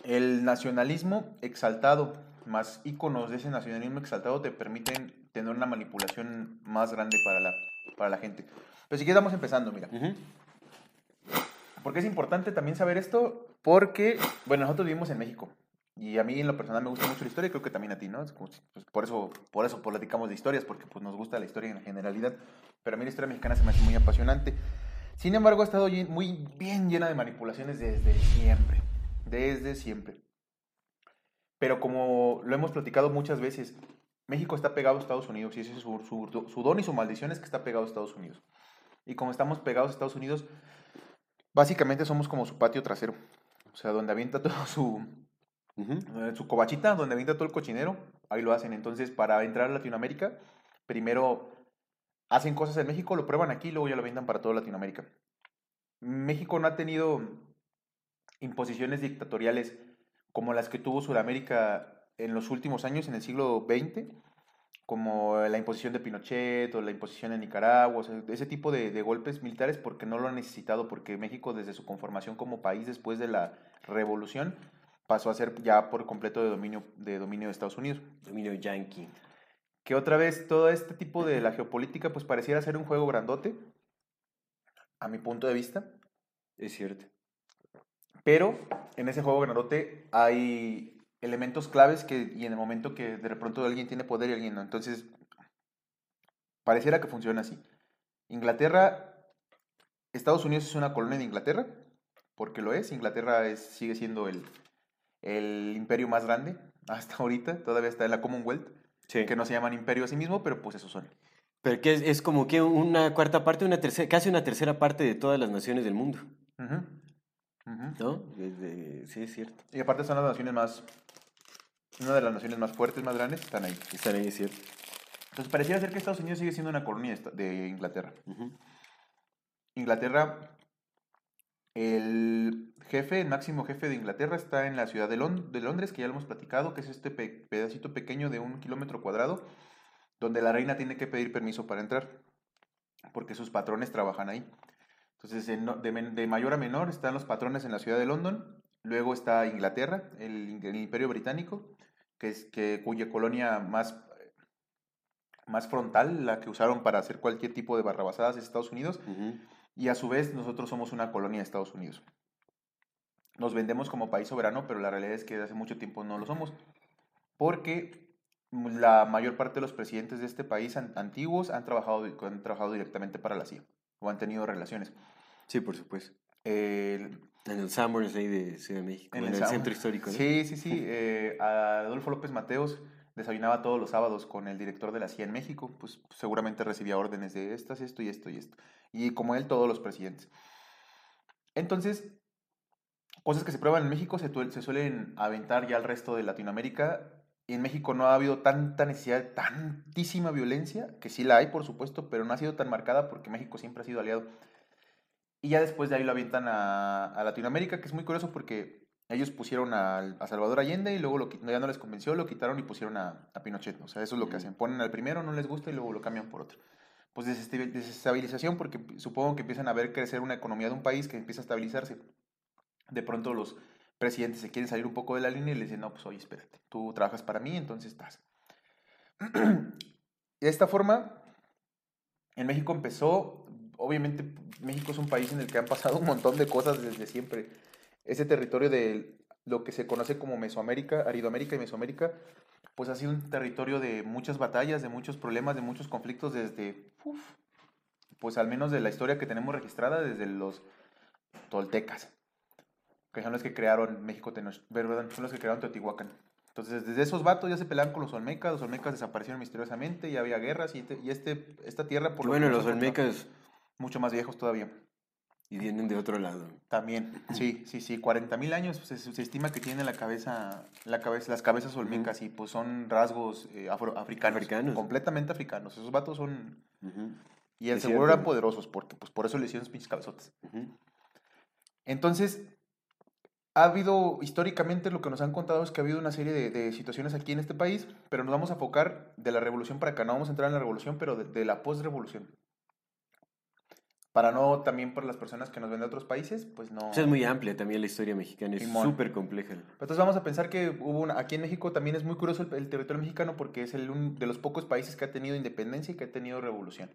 el nacionalismo exaltado, más íconos de ese nacionalismo exaltado, te permiten tener una manipulación más grande para la, para la gente. Pero si quieres, vamos empezando, mira. Ujú. ¿Por qué es importante también saber esto? Porque, bueno, nosotros vivimos en México. Y a mí en lo personal me gusta mucho la historia y creo que también a ti, ¿no? Es como pues, por, eso, por eso platicamos de historias, porque pues, nos gusta la historia en generalidad. Pero a mí la historia mexicana se me hace muy apasionante. Sin embargo, ha estado muy bien llena de manipulaciones desde siempre. Desde siempre. Pero como lo hemos platicado muchas veces, México está pegado a Estados Unidos y ese es su, su, su don y su maldición es que está pegado a Estados Unidos. Y como estamos pegados a Estados Unidos, básicamente somos como su patio trasero. O sea, donde avienta todo (laughs) su, eh, su cobachita, donde avienta todo el cochinero, ahí lo hacen. Entonces, para entrar a Latinoamérica, primero hacen cosas en México, lo prueban aquí, luego ya lo avientan para toda Latinoamérica. México no ha tenido imposiciones dictatoriales como las que tuvo Sudamérica en los últimos años, en el siglo XX, como la imposición de Pinochet o la imposición en Nicaragua, o sea, ese tipo de, de golpes militares porque no lo ha necesitado, porque México desde su conformación como país después de la revolución pasó a ser ya por completo de dominio de, dominio de Estados Unidos. Dominio yankee. Que otra vez todo este tipo de la geopolítica pues pareciera ser un juego grandote, a mi punto de vista, Es cierto. Pero en ese juego grandote hay elementos claves que y en el momento que de pronto alguien tiene poder y alguien no, entonces pareciera que funciona así. Inglaterra, Estados Unidos es una colonia de Inglaterra, porque lo es, Inglaterra es, sigue siendo el, el imperio más grande (laughs) hasta ahorita, todavía está en la Commonwealth, Sí. que no se llaman imperio a sí mismo, pero pues esos son. Pero que es, es como que una cuarta parte, una tercera, casi una tercera parte de todas las naciones del mundo, Sí, es cierto. Y aparte son las naciones más, una de las naciones más fuertes, más grandes, están ahí. Están ahí, es cierto. Entonces pareciera ser que Estados Unidos sigue siendo una colonia de Inglaterra. Inglaterra, el jefe, el máximo jefe de Inglaterra está en la ciudad de, Lon- de Londres, que ya lo hemos platicado, que es este pe- pedacito pequeño de un kilómetro cuadrado, donde la reina tiene que pedir permiso para entrar, porque sus patrones trabajan ahí. Entonces, en de, mayor a menor están los patrones en la ciudad de London, luego está Inglaterra, el, imperio británico, que es que, cuya colonia más, más frontal, la que usaron para hacer cualquier tipo de barrabasadas es Estados Unidos, y a su vez nosotros somos una colonia de Estados Unidos. Nos vendemos como país soberano, pero la realidad es que desde hace mucho tiempo no lo somos. Porque la mayor parte de los presidentes de este país an- antiguos han trabajado, han trabajado directamente para la CIA o han tenido relaciones. Sí, por supuesto. El- En el Summers ahí de Ciudad de México, en, el, centro histórico. ¿no? Sí, sí, sí. (laughs) eh, Adolfo López Mateos desayunaba todos los sábados con el director de la CIA en México. Pues seguramente recibía órdenes de estas, esto y esto y esto. Y como él, todos los presidentes. Entonces, cosas que se prueban en México se, se suelen aventar ya al resto de Latinoamérica Y en México no ha habido tanta necesidad, tantísima violencia, que sí la hay, por supuesto, pero no ha sido tan marcada porque México siempre ha sido aliado. Y ya después de ahí lo avientan a, a Latinoamérica, que es muy curioso porque ellos pusieron a, a Salvador Allende y luego lo, ya no les convenció, lo quitaron y pusieron a, a Pinochet. O sea, eso es lo que hacen. Ponen al primero, no les gusta y luego lo cambian por otro. Pues desestabi- desestabilización porque supongo que empiezan a ver crecer una economía de un país que empieza a estabilizarse. De pronto los presidentes se quieren salir un poco de la línea y le dicen, no, pues oye, espérate, tú trabajas para mí, entonces estás. de (clears throat) esta forma, en México empezó, obviamente México es un país en el que han pasado un montón de cosas desde siempre. Ese territorio de lo que se conoce como Mesoamérica, Aridoamérica y Mesoamérica, pues ha sido un territorio de muchas batallas, de muchos problemas, de muchos conflictos desde, pues al menos de la historia que tenemos registrada desde los toltecas, que son los que crearon México, Tenoch- perdón, son los que crearon Teotihuacán. Entonces, desde esos vatos ya se peleaban con los olmecas, los olmecas desaparecieron misteriosamente y había guerras y, te- y este, esta tierra por lo bueno, los olmecas mucho más viejos todavía. y vienen de otro lado. También, (clears throat) sí, sí, sí, 40 mil años se, se estima que tienen la cabeza, la cabeza, las cabezas olmecas y pues son rasgos eh, afro- africanos, Africanos. completamente africanos. Esos vatos son, y el seguro cierto. eran poderosos porque pues por eso le hicieron sus pinches cabezotes. Entonces, ha habido, históricamente lo que nos han contado es que ha habido una serie de, de situaciones aquí en este país, pero nos vamos a enfocar de la revolución para acá, no vamos a entrar en la revolución, pero de, de la post-revolución. Para no, también por las personas que nos ven de otros países, pues no... O sea, es muy amplia también la historia mexicana, es súper compleja. Entonces vamos a pensar que hubo una, aquí en México también es muy curioso el, el territorio mexicano porque es el un- de los pocos países que ha tenido independencia y que ha tenido revolución.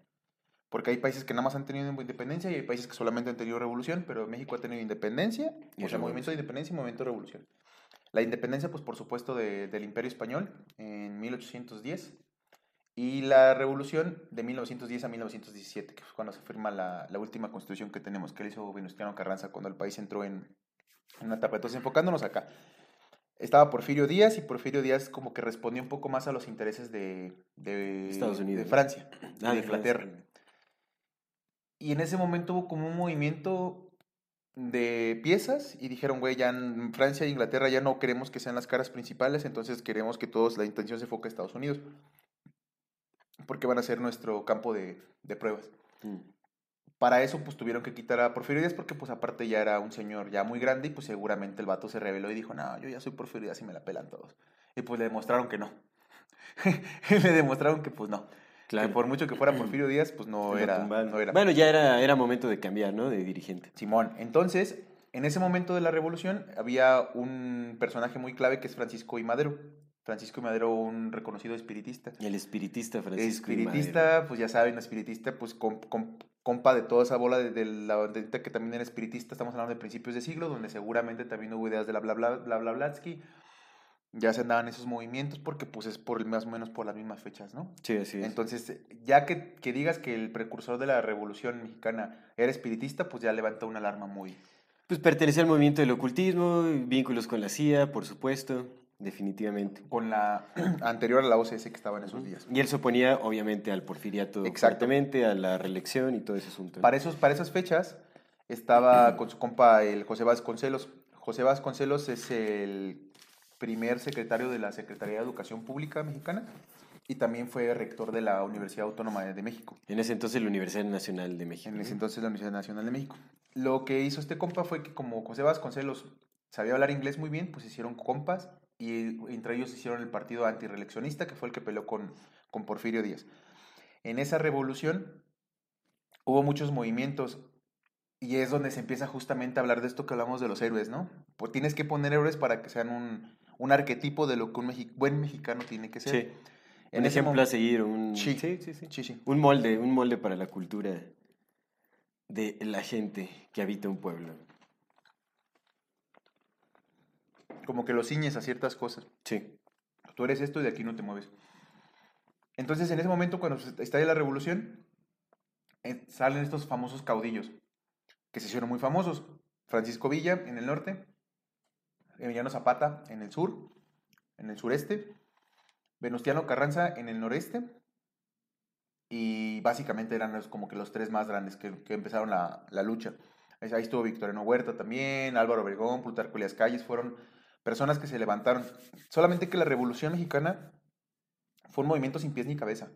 Porque hay países que nada más han tenido independencia y hay países que solamente han tenido revolución, pero México ha tenido independencia, Y o sea, movimiento de independencia y movimiento de revolución. La independencia, pues por supuesto, de- del Imperio Español en 1810 y la revolución de 1910 a 1917, que fue cuando se firma la, la última constitución que tenemos, que le hizo Venustiano Carranza cuando el país entró en, en una etapa. Entonces, enfocándonos acá, estaba Porfirio Díaz y Porfirio Díaz como que respondió un poco más a los intereses de, de, Estados Unidos. de Francia, Ah, de de Inglaterra. Francia. Y en ese momento hubo como un movimiento de piezas y dijeron, güey, ya en Francia e Inglaterra ya no queremos que sean las caras principales, entonces queremos que todos, la intención se enfoque a Estados Unidos. Porque van a ser nuestro campo de, de pruebas. Mm. Para eso, pues tuvieron que quitar a Porfirio Díaz porque, pues aparte ya era un señor ya muy grande y pues seguramente el vato se rebeló y dijo, no, yo ya soy Porfirio Díaz y me la pelan todos. Y pues le demostraron que no. (laughs) le demostraron que pues no. Claro. Que por mucho que fuera Porfirio Díaz, pues no era, tumbaron. no era. Bueno, ya era, era momento de cambiar, ¿no? De dirigente. Simón, entonces, en ese momento de la revolución había un personaje muy clave que es Francisco I. Madero. Francisco I. Madero, un reconocido espiritista. El espiritista Francisco I. espiritista, Madero. pues ya saben, espiritista, pues com- compa de toda esa bola de, de la bandita que también era espiritista, estamos hablando de principios de siglo, donde seguramente también hubo ideas de la bla bla bla bla Blatsky. Ya se andaban esos movimientos porque pues es por más o menos por las mismas fechas, ¿no? Sí, así es. Entonces, ya que, que digas que el precursor de la revolución mexicana era espiritista, pues ya levanta una alarma muy... Pues pertenecía al movimiento del ocultismo, vínculos con la CIA, por supuesto, definitivamente. con la (clears throat) anterior a la OCS que estaba en esos días. Y él se oponía, obviamente, al porfiriato Exacto. fuertemente, a la reelección y todo ese asunto. Para, esos, para esas fechas estaba (clears throat) con su compa el José Vasconcelos. José Vasconcelos es el primer secretario de la Secretaría de Educación Pública Mexicana y también fue rector de la Universidad Autónoma de México. En ese entonces la Universidad Nacional de México. En ese entonces la Universidad Nacional de México. Lo que hizo este compa fue que como José Vasconcelos sabía hablar inglés muy bien, pues hicieron compas y entre ellos hicieron el partido antireeleccionista, que fue el que peleó con, con Porfirio Díaz. En esa revolución hubo muchos movimientos y es donde se empieza justamente a hablar de esto que hablamos de los héroes, ¿no? Pues tienes que poner héroes para que sean un, un arquetipo de lo que un mexi- buen mexicano tiene que ser. Sí. En un ejemplo a seguir, un... Sí. sí, molde, un molde para la cultura de la gente que habita un pueblo. Como que lo ciñes a ciertas cosas. Sí. tú eres esto y de aquí no te mueves. Entonces, en ese momento, cuando estalla la revolución, eh, salen estos famosos caudillos, que se hicieron muy famosos. Francisco Villa en el norte, Emiliano Zapata en el sur, en el sureste, Venustiano Carranza en el noreste, y básicamente eran los- como que los tres más grandes que, que empezaron la, la lucha. Ahí estuvo Victoriano Huerta también, Álvaro Obregón, Plutarco Elias Calles, fueron personas que se levantaron. Solamente que la Revolución Mexicana fue un movimiento sin pies ni cabeza.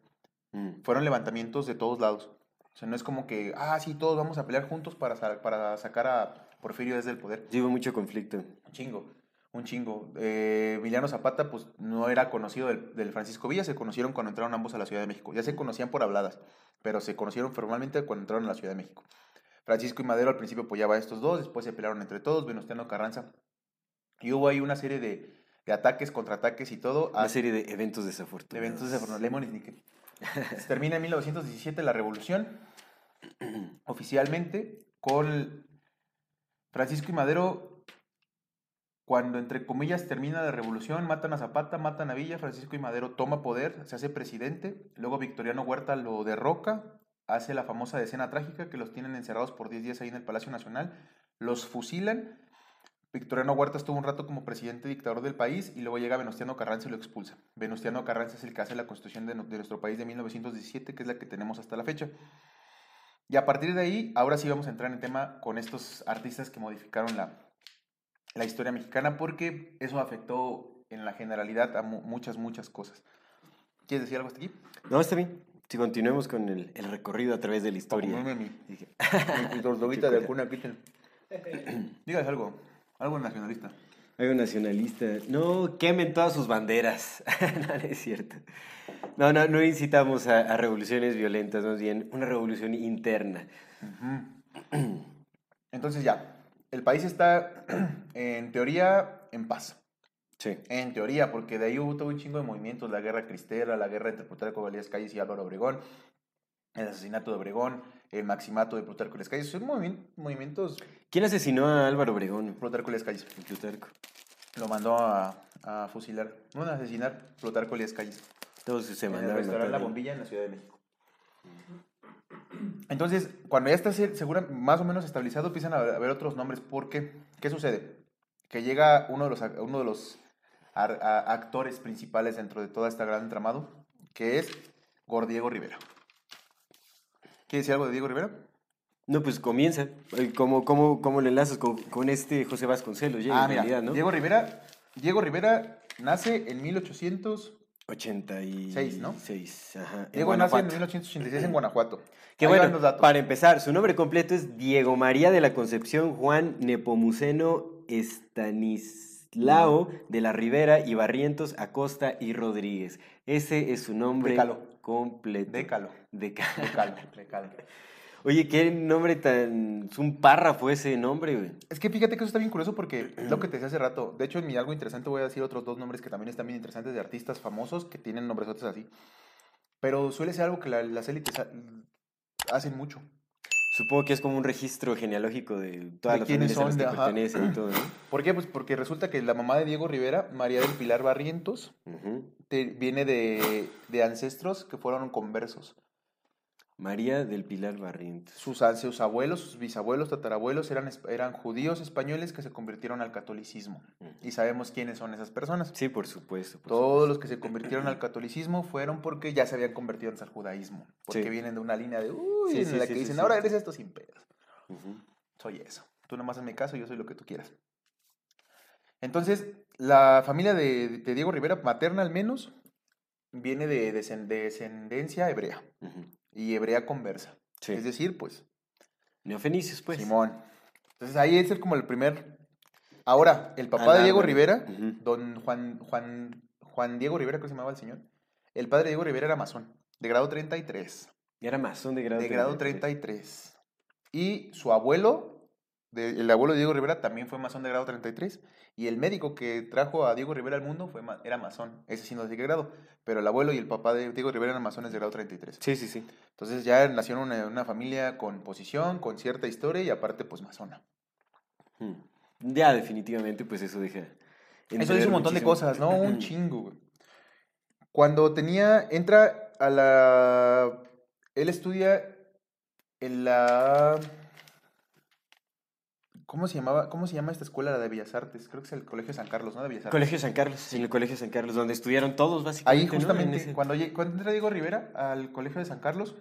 Mm. Fueron levantamientos de todos lados. O sea, no es como que, ah, sí, todos vamos a pelear juntos para, para sacar a Porfirio desde el poder. Sí, hubo mucho conflicto. Un chingo, un chingo. Eh, Emiliano Zapata, pues no era conocido del, del Francisco Villa, se conocieron cuando entraron ambos a la Ciudad de México. Ya se conocían por habladas, pero se conocieron formalmente cuando entraron a la Ciudad de México. Francisco y Madero al principio apoyaba a estos dos, después se pelearon entre todos, Venustiano Carranza. Y hubo ahí una serie de, de ataques, contraataques y todo. Una a- serie de eventos desafortunados. Eventos de Fernando Lemon y Nickel. Se Termina en 1917 la revolución, (clears throat) oficialmente, con Francisco y Madero. Cuando, entre comillas, termina la revolución, matan a Zapata, matan a Villa, Francisco y Madero toma poder, se hace presidente, luego Victoriano Huerta lo derroca, hace la famosa decena trágica que los tienen encerrados por 10 días ahí en el Palacio Nacional, los fusilan, Victoriano Huerta estuvo un rato como presidente dictador del país y luego llega Venustiano Carranza y lo expulsa. Venustiano Carranza es el que hace la constitución de, de nuestro país de 1917, que es la que tenemos hasta la fecha. Y a partir de ahí, ahora sí vamos a entrar en tema con estos artistas que modificaron la, la historia mexicana, porque eso afectó en la generalidad a mu- muchas, muchas cosas. ¿Quieres decir algo hasta aquí? No, está bien. Si continuemos con el, el recorrido a través de la historia. Como mi, (laughs) Dije, mi tortuguita de cuna, quiten. (clears throat) Dígales algo, algo nacionalista. Algo nacionalista. No quemen todas sus banderas. (laughs) no, no es cierto. No, no, no incitamos a, a revoluciones violentas, más bien una revolución interna. (clears throat) Entonces ya, el país está (clears throat) en teoría en paz. Sí. En teoría, porque de ahí hubo todo un chingo de movimientos, la guerra cristera, la guerra entre Plutarco Elías Calles y Álvaro Obregón, el asesinato de Obregón, el maximato de Plutarco Elías Calles, son movimi- movimientos ¿Quién asesinó a Álvaro Obregón? Plutarco Elías Calles. Plutarco. Lo mandó a, a fusilar, no a asesinar Plutarco Elías Calles. Todos se mandaron a restaurante La. Bombilla en la Ciudad de México. Entonces, cuando ya está se- segura, más o menos estabilizado, empiezan a haber otros nombres. ¿Por qué? ¿Qué sucede? Que llega uno de los, uno de los ar- a- actores principales dentro de toda esta gran entramado, que es Gordiego Rivera. ¿Quieres decir algo de Diego Rivera? No, pues comienza. Eh, ¿Cómo, cómo, cómo le enlazas con, con este José Vasconcelos? Ya, ah, mira, realidad, ¿no? Diego Rivera, Diego Rivera nace en 1800. 86, ¿no? Seis, ajá. en Diego nace en Guanajuato. 1886 en Guanajuato. Que Ahí bueno, para empezar, su nombre completo es Diego María de la Concepción Juan Nepomuceno Estanislao de la Rivera y Barrientos Acosta y Rodríguez. Ese es su nombre completo. Décalo. Deca- Decalo, decalo. Oye, qué nombre tan... Es un párrafo ese nombre, güey. Es que fíjate que eso está bien curioso porque es lo que te decía hace rato. De hecho, en mi algo interesante voy a decir otros dos nombres que también están bien interesantes de artistas famosos que tienen nombres así. Pero suele ser algo que la- las élites ha- hacen mucho. Supongo que es como un registro genealógico de todas De las quiénes son, que de- ajá. pertenecen y todo, ¿no? (clears throat) ¿Por qué? Pues porque resulta que la mamá de Diego Rivera, María del Pilar Barrientos, Ujú. te- viene de, de ancestros que fueron conversos. María del Pilar Barrientos. Sus, sus abuelos, sus bisabuelos, tatarabuelos eran, eran judíos españoles que se convirtieron al catolicismo. Y sabemos quiénes son esas personas. Sí, por supuesto. por Todos los que se convirtieron al catolicismo fueron porque ya se habían convertido al judaísmo. Porque Sí. vienen de una línea de, uy, Sí, en sí, la sí, que dicen, ahora eres esto sin pedos. supuesto. Ujú. Soy eso. Tú nomás hazme caso, yo soy lo que tú quieras. Entonces, la familia de, de Diego Rivera, materna al menos, viene de, descen- de descendencia hebrea. Y hebrea conversa. Sí. Es decir, pues, Neofenicios, pues. Simón. Entonces ahí es el- como el primer... Ahora, el papá de Diego. Rivera, don Juan, Juan, Juan Diego Rivera, creo que se llamaba el señor, el padre de Diego Rivera era masón, de grado 33. Era masón de grado De grado 33. 33. Y su abuelo, de- el abuelo de Diego Rivera, también fue masón de grado 33. Y el médico que trajo a Diego Rivera al mundo fue, era masón. Ese sí no sé qué grado. Pero el abuelo y el papá de Diego Rivera eran masones de grado 33. Sí, sí, sí. Entonces ya nació en una, una familia con posición, con cierta historia y aparte pues masona. Mm. Ya, definitivamente, pues eso deja. Eso dice un montón de cosas, ¿no? Un (clears throat) chingo, güey. Cuando tenía, entra a la... Él estudia en la... ¿Cómo se llamaba? ¿Cómo se llama esta escuela, la de Bellas Artes? Creo que es el Colegio San Carlos, ¿no? De Bellas Artes. Colegio San Carlos, en el Colegio San Carlos, donde estudiaron todos, básicamente. Ahí ¿no? En justamente, ese- cuando, entra Diego Rivera al Colegio de San Carlos,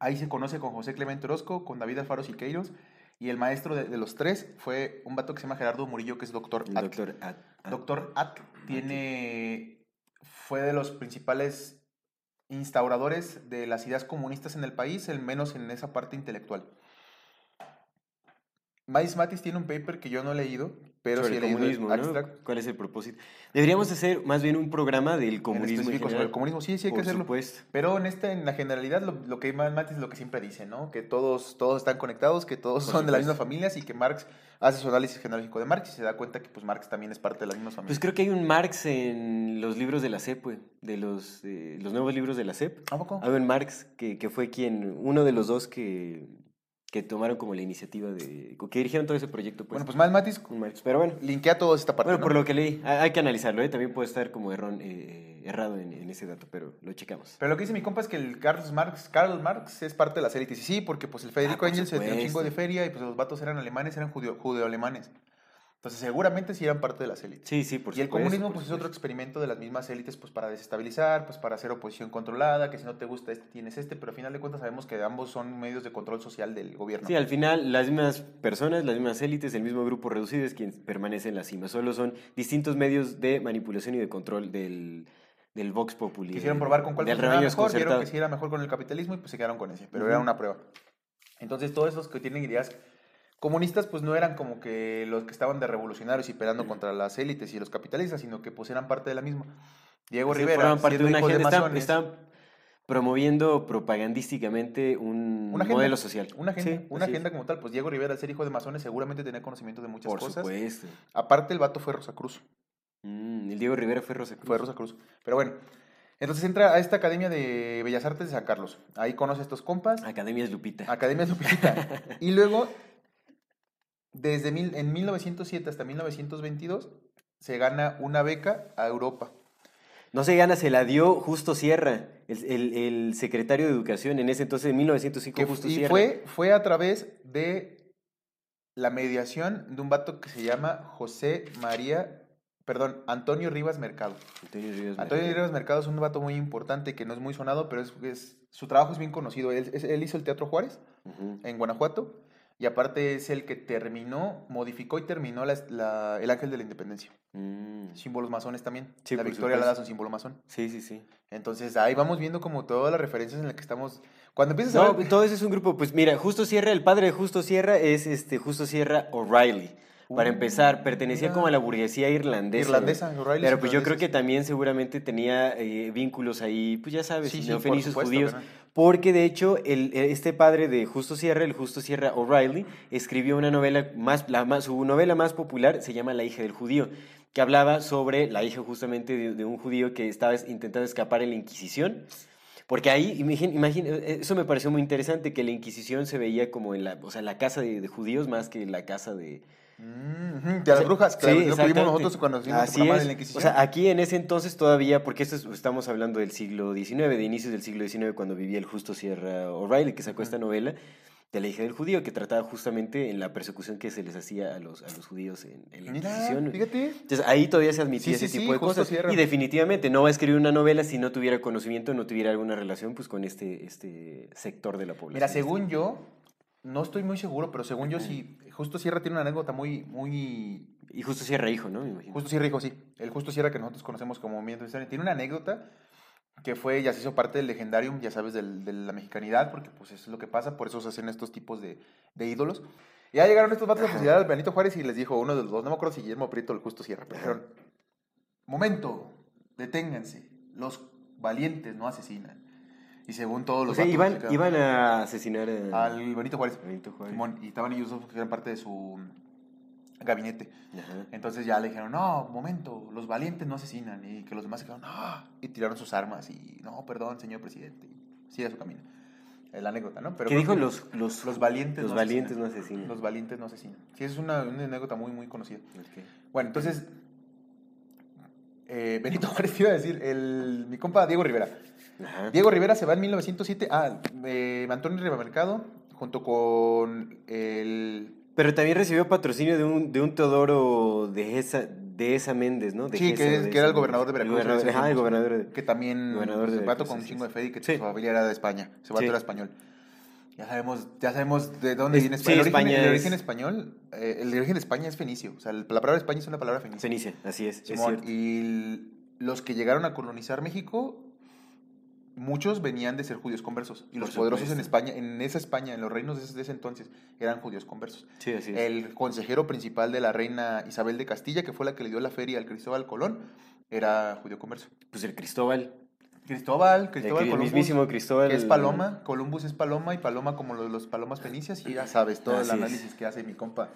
ahí se conoce con José Clemente Orozco, con David Alfaro Siqueiros Y el maestro de, de los tres fue un vato que se llama Gerardo Murillo, que es doctor Atl. doctor At- At- Doctor Atl tiene, fue de los principales instauradores de las ideas comunistas en el país, el menos en esa parte intelectual. Mais Matis tiene un paper que yo no he leído, pero sobre sí. ¿Cuál es el propósito? Deberíamos hacer más bien un programa del comunismo en específico sobre general. el comunismo, sí, sí hay que Por hacerlo. supuesto. Pero en este, en la generalidad, lo, lo que más Matis es lo que siempre dice, ¿no? Que todos, todos están conectados, que todos Por son de las mismas familias y que Marx hace su análisis genealógico de Marx y se da cuenta que pues Marx también es parte de las mismas Pues familias. creo que hay un Marx en los libros de la CEP, güey, de los, eh, los nuevos libros de la CEP. ¿A poco? Hay un Marx que, que fue quien, uno de los dos que, que tomaron como la iniciativa de, que dirigieron todo ese proyecto. Pues, Bueno, pues más Matis. Pero bueno, linkea toda esta parte. bueno ¿no? por lo que leí, hay que analizarlo, ¿eh? también puede estar como errón, eh, errado en, en ese dato, pero lo checamos. Pero lo que dice mi compa es que el Carlos Marx, Karl Marx es parte de las élites. Y sí, porque pues el Federico Ah, Engels se tenía un chingo de feria y pues los vatos eran alemanes, eran judeo- judeo-alemanes. Entonces seguramente sí eran parte de las élites. Sí, sí, por y el supuesto, comunismo pues es otro supuesto. experimento de las mismas élites pues para desestabilizar, pues para hacer oposición controlada, que si no te gusta este tienes este, pero al final de cuentas sabemos que ambos son medios de control social del gobierno. Sí, al final las mismas personas, las mismas élites, el mismo grupo reducido es quien permanece en la cima. Solo son distintos medios de manipulación y de control del, del Vox Populi. Quisieron probar con cuál funcionaba mejor, vieron que sí era mejor con el capitalismo y pues se quedaron con ese, pero Ujú. era una prueba. Entonces todos esos que tienen ideas comunistas pues no eran como que los que estaban de revolucionarios y peleando contra las élites y los capitalistas, sino que pues eran parte de la misma. Diego Sí, Rivera, parte de siendo una hijo de agenda, estaban, masones, estaban promoviendo propagandísticamente un Una agenda, modelo social. una agenda, Sí, una es. agenda como tal, pues Diego Rivera al ser hijo de masones seguramente tenía conocimiento de muchas Por cosas. supuesto. Aparte el vato fue Rosacruz. Mm, el Diego Rivera fue Rosa Cruz. Fue Rosa Cruz. Pero bueno, entonces entra a esta Academia de Bellas Artes de San Carlos. Ahí conoce a estos compas. Academias Lupita. Academia Lupita. (laughs) y luego, desde mil, en 1907 hasta 1922, se gana una beca a Europa. No se gana, se la dio Justo Sierra, el, el- el secretario de Educación en ese entonces, en 1905, Que, Justo y Sierra. fue, fue a través de la mediación de un vato que se llama José María, perdón, Antonio Rivas Mercado. Antonio Rivas Antonio Mercado. Rivas Mercado es un vato muy importante que no es muy sonado, pero es, es- su trabajo es bien conocido. Él, es- él hizo el Teatro Juárez en Guanajuato y aparte es el que terminó, modificó y terminó la- la- el Ángel de la Independencia. Mm. Símbolos masones también. Sí, la Victoria la supuesto. da es un símbolo masón. Sí, sí, sí. Entonces ahí vamos viendo como todas las referencias en las que estamos. Cuando empiezas a No, ver... todo eso es un grupo. Pues mira, Justo Sierra, el padre de Justo Sierra es este Justo Sierra O'Reilly. Para Uh, empezar, pertenecía mira. como a la burguesía irlandesa. Irlandesa. O'Reilly Pero es pues yo creo que también seguramente tenía eh, vínculos ahí, pues ya sabes, Sí, sí, neofenicios judíos. Porque de hecho, este padre de Justo Sierra, el Justo Sierra O'Reilly, escribió una novela más, su novela más popular se llama La hija del judío, que hablaba sobre la hija justamente de, de un judío que estaba es- intentando escapar en la Inquisición. Porque ahí, imagina- eso me pareció muy interesante, que la Inquisición se veía como en la, o sea, la casa de, de judíos más que la casa de... Mm, de las brujas, Sí, claro, lo que vimos exactamente. nosotros cuando hicimos Así es. de la Inquisición. O sea, aquí en ese entonces todavía, porque esto es- estamos hablando del siglo XIX, de inicios del siglo XIX, cuando vivía el Justo Sierra O'Reilly, que sacó esta novela de la hija del judío, que trataba justamente en la persecución que se les hacía a los, a los judíos en, en la Inquisición. fíjate. Entonces ahí todavía se admitía Sí, ese sí, tipo sí, de cosas. Y definitivamente no va a escribir una novela si no tuviera conocimiento, no tuviera alguna relación pues con este, este sector de la población. Mira, según yo, no estoy muy seguro, pero según yo sí, Justo Sierra tiene una anécdota muy, muy... Y Justo Sierra hijo, ¿no? Me imagino. Justo Sierra, hijo, sí. El Justo Sierra que nosotros conocemos como movimiento historia. Tiene una anécdota que fue, ya se hizo parte del legendarium, ya sabes, del- de la mexicanidad, porque pues eso es lo que pasa, por eso se hacen estos tipos de, de ídolos. Y ya llegaron estos vatos a fusilar al Benito Juárez y les dijo uno de los dos, no me acuerdo si Guillermo Prieto o el Justo Sierra, pero dijeron, momento, deténganse, los valientes no asesinan. Y según todos O los sea, vatos iban, iban a asesinar a- al Benito Juárez. Benito Juárez. Simón, y estaban ellos dos que eran parte de su gabinete. Ajá. Entonces ya le dijeron, no, momento, los valientes no asesinan. Y que los demás se quedaron, no, y tiraron sus armas. Y no, perdón, señor presidente. Y sigue su camino. Es la anécdota, ¿no? Pero ¿Qué dijo los, los, los valientes los no valientes asesinan. no asesinan? Los valientes no asesinan. Sí, es una, una anécdota muy, muy conocida. Bueno, entonces, eh, Benito (laughs) Juárez iba a decir, el, mi compa Diego Rivera. Ajá. Diego Rivera se va en 1907. Ah, eh, Antonio Rivamercado, junto con el. Pero también recibió patrocinio de un, de un Teodoro de esa, de esa Méndez, ¿no? De Sí, que, Gesa, es- de que era el gobernador de. Veracruz. Gobernador, ajá, el gobernador de... Que también. Gobernador de se vato con un chingo de fe y que Sí. su familia era de España. Se vato Sí. era español. Ya sabemos, ya sabemos de dónde Es- viene sí, España. el, origen, el español, eh, el origen de España es fenicio. O sea, la palabra España es una palabra fenicia. Fenicia, así es, Simón, y los que llegaron a colonizar México, muchos venían de ser judíos conversos. Y los poderosos en. España, en esa España, en los reinos de ese, de ese entonces, eran judíos conversos. Sí, así es. El consejero principal de la reina Isabel de Castilla, que fue la que le dio la feria al Cristóbal Colón, era judío converso. Pues el Cristóbal, Cristóbal, el, Cristóbal el Columbus, mismísimo Cristóbal. que es Paloma, Columbus es Paloma y Paloma como los, los palomas fenicias, y ya sabes todo Así el es. análisis que hace mi compa.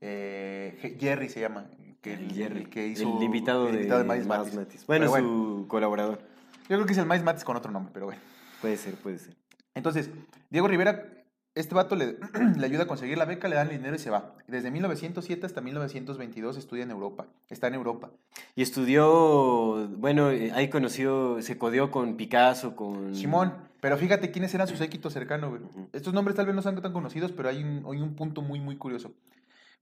eh, Je- Jerry se llama, que El Jerry, el que hizo el invitado, el de, invitado de Miles Miles Matis. Matis. Bueno, su colaborador. Yo creo que es el Miles Matis con otro nombre, pero bueno. Puede ser, puede ser. Entonces, Diego Rivera, este vato le, (clears throat) le ayuda a conseguir la beca, le dan el dinero y se va. Desde 1907 hasta 1922 estudia en Europa, está en Europa. Y estudió, bueno, eh, ahí conoció, se codeó con Picasso, con... Simón, pero fíjate quiénes eran sus séquitos cercanos, güey. Estos nombres tal vez no sean tan conocidos, pero hay un, hay un punto muy, muy curioso.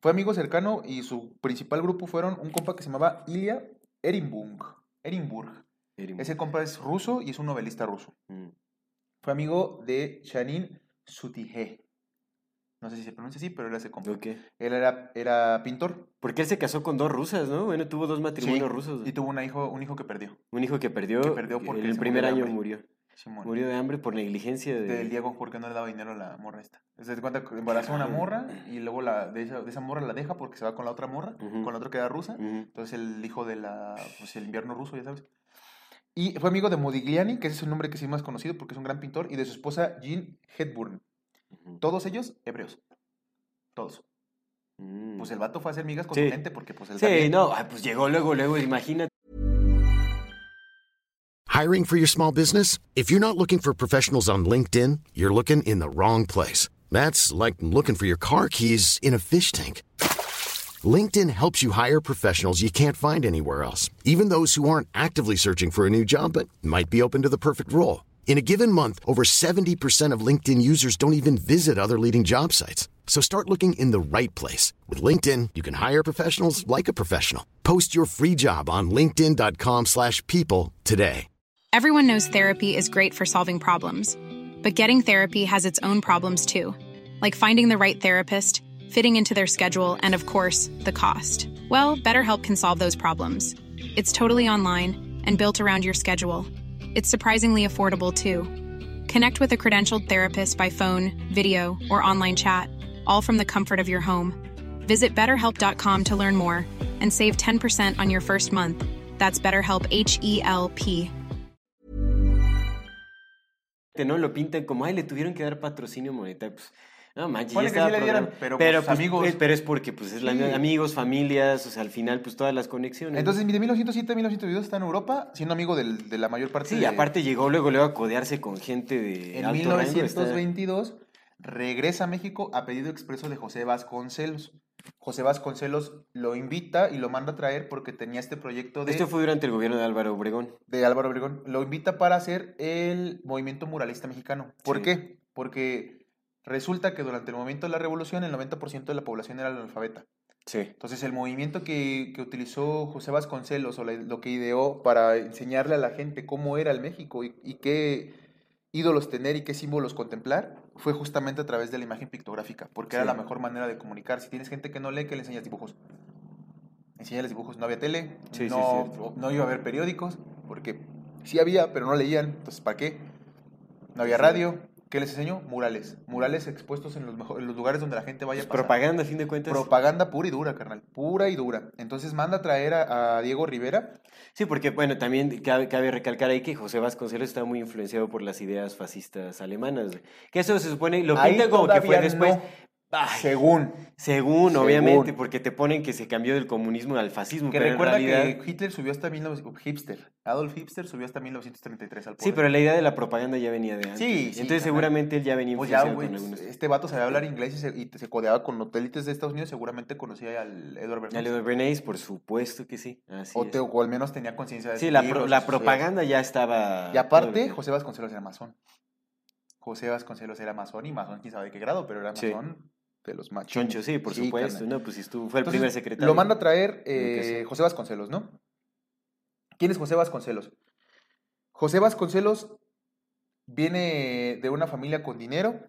Fue amigo cercano y su principal grupo fueron un compa que se llamaba Ilya Erinburg. Erinburg. Ese compa es ruso y es un novelista ruso. Mm. Fue amigo de Shanin Sutije. No sé si se pronuncia así, pero era ese compa. Ok. Él era, era pintor. Porque él se casó con dos rusas, ¿no? Bueno, tuvo dos matrimonios Sí, rusos. Y tuvo una hijo, un hijo que perdió. Un hijo que perdió, Que perdió porque el primer año murió. Simón. Murió de hambre por negligencia de... Del Diego porque no le daba dinero a la morra esta. Se cuenta que embarazó a una morra y luego la, de, esa, de esa morra la deja porque se va con la otra morra, Ujú. con la otra que era rusa. Ujú. Entonces el hijo de la, pues el invierno ruso, ya sabes. Y fue amigo de Modigliani, que ese es el nombre que sí más conocido porque es un gran pintor, y de su esposa Jean Hepburn. Todos ellos hebreos. Todos. Mm. Pues el vato fue a hacer migas con Sí. su gente porque pues él Sí, también- no, ay, pues llegó luego, luego, imagínate. Hiring for your small business? If you're not looking for professionals on LinkedIn, you're looking in the wrong place. That's like looking for your car keys in a fish tank. LinkedIn helps you hire professionals you can't find anywhere else, even those who aren't actively searching for a new job but might be open to the perfect role. In a given month, over 70% of LinkedIn users don't even visit other leading job sites. So start looking in the right place. With LinkedIn, you can hire professionals like a professional. Post your free job on linkedin.com/people slash people today. Everyone knows therapy is great for solving problems, but getting therapy has its own problems too, like finding the right therapist, fitting into their schedule, and of course, the cost. Well, BetterHelp can solve those problems. It's totally online and built around your schedule. It's surprisingly affordable too. Connect with a credentialed therapist by phone, video, or online chat, all from the comfort of your home. Visit betterhelp.com to learn more and save 10% on your first month. That's BetterHelp H E L P. ¿no? Lo pintan como, ay, le tuvieron que dar patrocinio monetario. No manches, que sí le dieran, pero, pues, pues, amigos. es- pero es porque, pues, es la- amigos, familias, o sea, al final, pues, todas las conexiones. Entonces, de 1907 a 1922 está en Europa, siendo amigo del- de la mayor parte Sí, de... aparte llegó luego, luego a codearse con gente de En alto rango. está- 1922 regresa a México a pedido expreso de José Vasconcelos. José Vasconcelos lo invita y lo manda a traer porque tenía este proyecto de, Esto fue durante el gobierno de Álvaro Obregón. de Álvaro Obregón. Lo invita para hacer el movimiento muralista mexicano. ¿Por Sí. qué? Porque resulta que durante el momento de la revolución el 90% de la población era analfabeta. Sí. Entonces el movimiento que, que utilizó José Vasconcelos o la- lo que ideó para enseñarle a la gente cómo era el México y, y qué ídolos tener y qué símbolos contemplar fue justamente a través de la imagen pictográfica, porque era Sí. la mejor manera de comunicar. Si tienes gente que no lee, que le enseñas dibujos. Enseñales dibujos. No había tele, Sí, sí, no, cierto. no iba a haber periódicos, porque sí había, pero no leían. Entonces, ¿para qué? No había Sí. radio. ¿Qué les enseñó? Murales. Murales expuestos en los, mejor- en los lugares donde la gente vaya a pasar. propaganda, a fin de cuentas. Propaganda pura y dura, carnal. Pura y dura. Entonces manda a traer a, a Diego Rivera. Sí, porque, bueno, también cabe, cabe recalcar ahí que José Vasconcelos está muy influenciado por las ideas fascistas alemanas. Que eso se supone, lo Ahí pintan como que fue después. no. Ay, Según. según, según. obviamente, porque te ponen que se cambió del comunismo al fascismo. Que pero en recuerda realidad- que Hitler subió hasta 1900. Hipster. Adolf Hipster subió hasta 1933 al poder. Sí, pero la idea de la propaganda ya venía de antes. Sí, sí, Entonces seguramente él ya venía Pues ya, güey. con algunos. Este vato sabía hablar inglés y se, y se codeaba con hoteles de Estados Unidos. Seguramente conocía al Edward Bernays. Al Edward Bernays, por supuesto que sí. Así o, es. te- o al menos tenía conciencia de Sí, la, pro- la propaganda ya estaba. Y aparte, José Vasconcelos era masón. José Vasconcelos era masón y masón, quién sabe de qué grado, pero era Sí. De los machos. Choncho, sí, por supuesto. No, pues si estuvo, fue el primer secretario. Lo manda a traer eh, José Vasconcelos, ¿no? ¿Quién es José Vasconcelos? José Vasconcelos viene de una familia con dinero,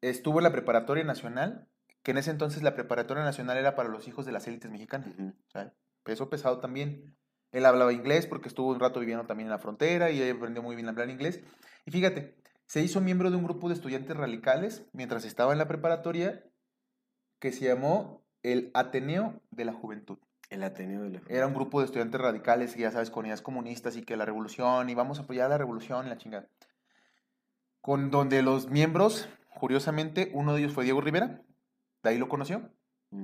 estuvo en la preparatoria nacional, que en ese entonces la preparatoria nacional era para los hijos de las élites mexicanas. Sea, peso pesado también. Él hablaba inglés porque estuvo un rato viviendo también en la frontera y aprendió muy bien a hablar inglés. Y fíjate, se hizo miembro de un grupo de estudiantes radicales mientras estaba en la preparatoria que se llamó el Ateneo de la Juventud. El Ateneo de la Era un grupo de estudiantes radicales, ya sabes, con ideas comunistas y que la revolución, y vamos a apoyar la revolución y la chingada. Con donde los miembros, curiosamente, uno de ellos fue Diego Rivera, de ahí lo conoció,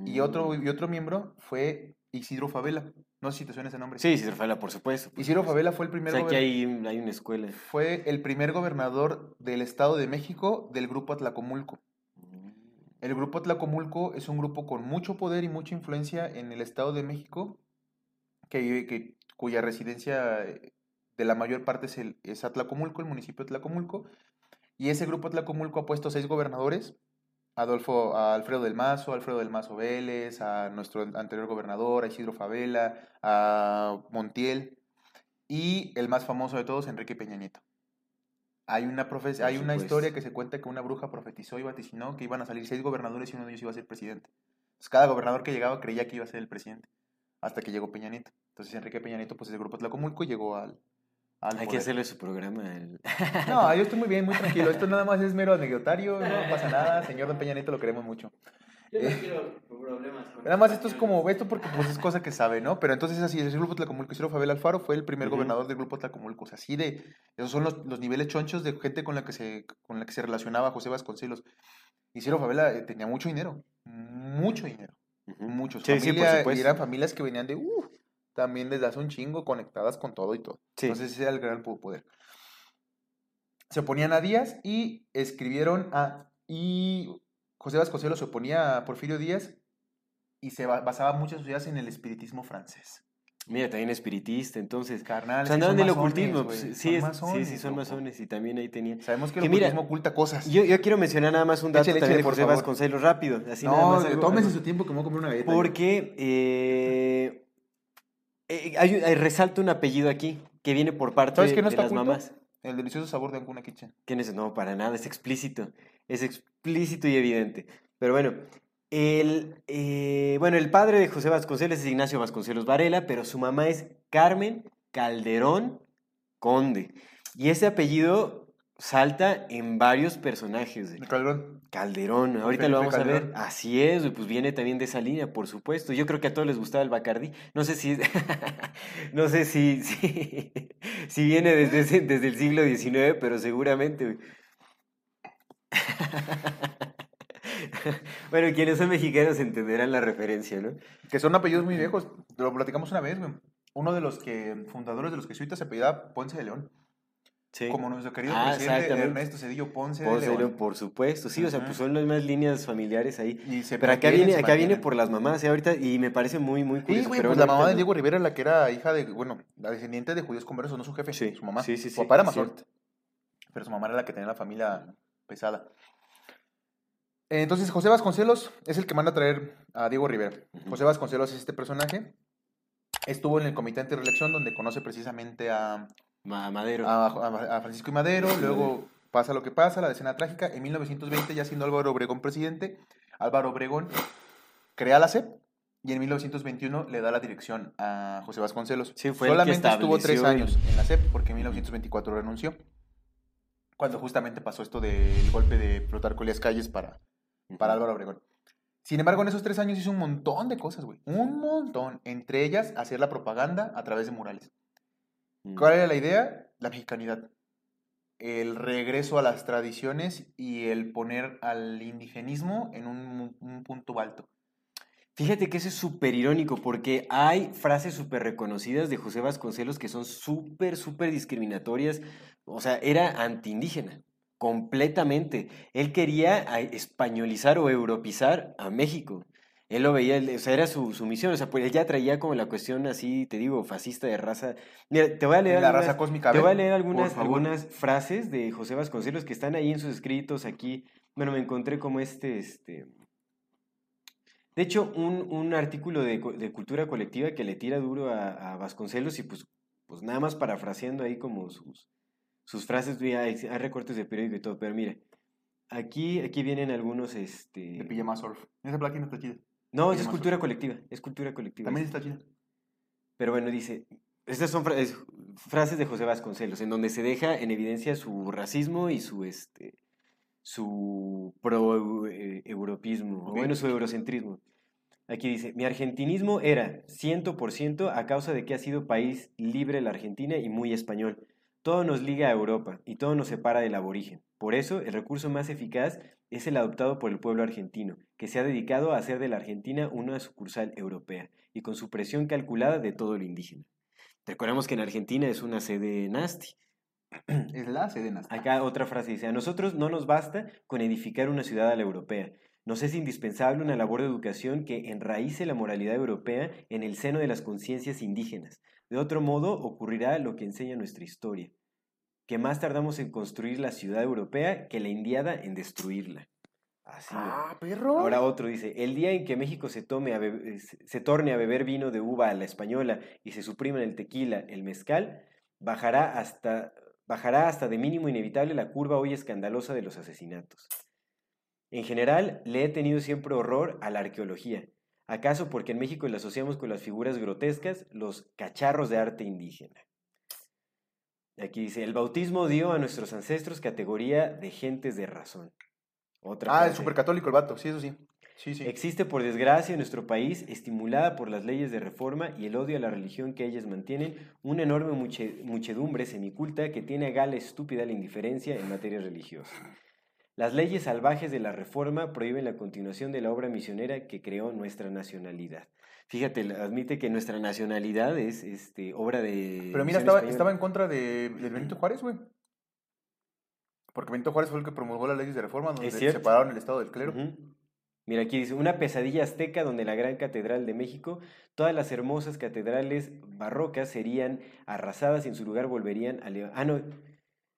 y otro, Mm. y otro miembro fue Isidro Favela. No sé si te suena ese nombre. Sí, sí, Rafaela, por supuesto. por Isidro supuesto. Favela fue el O primer, sea, que gober- hay, hay una escuela. fue el primer gobernador del Estado de México del grupo Atlacomulco. El grupo Atlacomulco es un grupo con mucho poder y mucha influencia en el Estado de México, que, que- cuya residencia eh, de la mayor parte es, el, es Atlacomulco, el municipio de Atlacomulco. Y ese grupo Atlacomulco ha puesto seis gobernadores, Adolfo, a Alfredo del Mazo, Alfredo del Mazo Vélez, a nuestro anterior gobernador, a Isidro Favela, a Montiel, y el más famoso de todos, Enrique Peña Nieto. Hay una, profe- hay una historia que se cuenta que una bruja profetizó y vaticinó que iban a salir seis gobernadores y uno de ellos iba a ser presidente. Entonces, cada gobernador que llegaba creía que iba a ser el presidente, hasta que llegó Peña Nieto. Entonces, Enrique Peña Nieto, pues, ese grupo Tlacomulco y llegó al, al Hay que hacerle su programa. el- (laughs) No, yo estoy muy bien, muy tranquilo. Esto nada más es mero anecdotario, no (laughs) pasa nada. Señor Don Peña Nieto, lo queremos mucho. Yo no Eh. quiero problemas. con Nada más esto es como, esto porque pues es cosa que sabe, ¿no? Pero entonces así, el grupo Tlacomulco, Isidro Fabel Alfaro fue el primer Ujú. gobernador del grupo Tlacomulco. O sea, así de, esos son los, los niveles chonchos de gente con la que se, con la que se relacionaba José Vasconcelos. Isidro Favela eh, tenía mucho dinero, mucho dinero, Ujú. muchos. Sí, sí, por y eran familias que venían de, uh, también desde hace un chingo, conectadas con todo y todo. Sí. Entonces ese era el gran po- poder. Se oponían a Díaz y escribieron a... Y José Vasconcelos se oponía a Porfirio Díaz y se ba- basaba muchas sus ideas en el espiritismo francés. Mira, también espiritista, entonces. Carnal, O sea, andaban del ocultismo. pues, sí, sí, sí, son masones y también ahí tenía. Sabemos que el Que mira, ocultismo oculta cosas. Yo, yo quiero mencionar nada más un dato Échale, también échale, de José favor. Vasconcelos rápido. Así nada no, más algo- tómese algo. su tiempo que me voy a comer una galleta. Porque eh, eh, hay, hay- resalta un apellido aquí que viene por parte ¿Sabes qué no de las oculto? mamás. El delicioso sabor de Ancuna Kitchen. ¿Quién es? No, para nada, es explícito. Es explícito y evidente. Pero bueno, el, eh, bueno, el padre de José Vasconcelos es Ignacio Vasconcelos Varela, pero su mamá es Carmen Calderón Conde. Y ese apellido salta en varios personajes. De Calderón. Calderón, ahorita lo vamos a ver. Así es, pues viene también de esa línea, por supuesto. Yo creo que a todos les gustaba el Bacardí. No sé si (laughs) no sé si, (laughs) si, si viene desde, ese- desde el siglo XIX, pero seguramente. (laughs) bueno, quienes son mexicanos entenderán la referencia, ¿no? Que son apellidos muy viejos. Lo platicamos una vez, güey. Uno de los que, fundadores de los jesuitas se apellidaba Ponce de León. Sí. Como nuestro querido Ah, presidente. Ernesto Cedillo Ponce, Ponce de de León. León, por supuesto, sí, o sea, pues son las más líneas familiares ahí. Y se Pero acá viene, acá viene por las mamás, ¿eh? ahorita, y me parece muy, muy Sí, curioso. güey, pero pues la mamá de no. Diego Rivera, la que era hija de, bueno, la descendiente de judíos conversos, no su jefe, Sí, su mamá. sí, sí, Su sí, papá era masón, pero su mamá era la que tenía la familia pesada. Entonces, José Vasconcelos es el que manda a traer a Diego Rivera. José Vasconcelos es este personaje. Estuvo en el comité antireelección donde conoce precisamente a, Ma- Madero. a, a- a Francisco y Madero, (laughs) luego pasa lo que pasa, la decena trágica. En 1920, ya siendo Álvaro Obregón presidente, Álvaro Obregón crea la CEP y en 1921 le da la dirección a José Vasconcelos. Sí, fue el que Solamente estuvo tres años en la CEP porque en 1924 renunció. Cuando justamente pasó esto del golpe de Plutarco Elías Calles para, para Álvaro Obregón. Sin embargo, en esos tres años hizo un montón de cosas, güey. Un montón. Entre ellas, hacer la propaganda a través de murales. ¿Cuál era la idea? La mexicanidad. El regreso a las tradiciones y el poner al indigenismo en un, un punto alto. Fíjate que eso es súper irónico porque hay frases súper reconocidas de José Vasconcelos que son súper, súper discriminatorias. O sea, era antiindígena, completamente. Él quería españolizar o europizar a México. Él lo veía, o sea, era su, su misión. O sea, pues él ya traía como la cuestión así, te digo, fascista de raza. Mira, te voy a leer La algunas- raza cósmica. te voy a leer algunas, frases de José Vasconcelos que están ahí en sus escritos aquí. Bueno, me encontré como este, este... De hecho, un, un artículo de, de cultura colectiva que le tira duro a, a Vasconcelos y pues, pues nada más parafraseando ahí como sus, sus frases, hay, hay recortes de periódico y todo, pero mire, Aquí, aquí vienen algunos, este... De pijama surf. Esa página está chida. No, es Pijama cultura colectiva, es cultura colectiva. También está chida. Pero bueno, dice, estas son fra- es- frases de José Vasconcelos, en donde se deja en evidencia su racismo y su, este, su pro-europismo, o Ok. bueno, su eurocentrismo. Aquí dice, mi argentinismo era 100% a causa de que ha sido país libre la Argentina y muy español. Todo nos liga a Europa y todo nos separa del aborigen. Por eso, el recurso más eficaz es el adoptado por el pueblo argentino, que se ha dedicado a hacer de la Argentina una sucursal europea y con su presión calculada de todo lo indígena. Recordemos que en Argentina es una sede nasty. (clears throat) Es la sede Nazca. Acá otra frase dice, a nosotros no nos basta con edificar una ciudad a la europea. Nos es indispensable una labor de educación que enraíce la moralidad europea en el seno de las conciencias indígenas. De otro modo ocurrirá lo que enseña nuestra historia, que más tardamos en construir la ciudad europea que la indiada en destruirla. Así. Ah, perro. Ahora otro dice, el día en que México se, tome a se se torne a beber vino de uva a la española y se supriman el tequila, el mezcal, bajará hasta, bajará hasta de mínimo inevitable la curva hoy escandalosa de los asesinatos. En general, le he tenido siempre horror a la arqueología. ¿Acaso porque en México la asociamos con las figuras grotescas, los cacharros de arte indígena? Aquí dice, el bautismo dio a nuestros ancestros categoría de gentes de razón. Otra Ah, el frase. supercatólico el vato. Sí, eso sí. Sí, sí. Existe por desgracia en nuestro país, estimulada por las leyes de reforma y el odio a la religión que ellas mantienen, una enorme muche- muchedumbre semiculta que tiene a gala estúpida la indiferencia en materia religiosa. Las leyes salvajes de la reforma prohíben la continuación de la obra misionera que creó nuestra nacionalidad. Fíjate, admite que nuestra nacionalidad es este, obra de... Pero mira, estaba, española. estaba en contra de, del Benito Juárez, güey. Porque Benito Juárez fue el que promulgó las leyes de reforma donde separaron el Estado del clero. Mira, aquí dice, una pesadilla azteca donde la gran catedral de México, todas las hermosas catedrales barrocas serían arrasadas y en su lugar volverían a... Ah, no,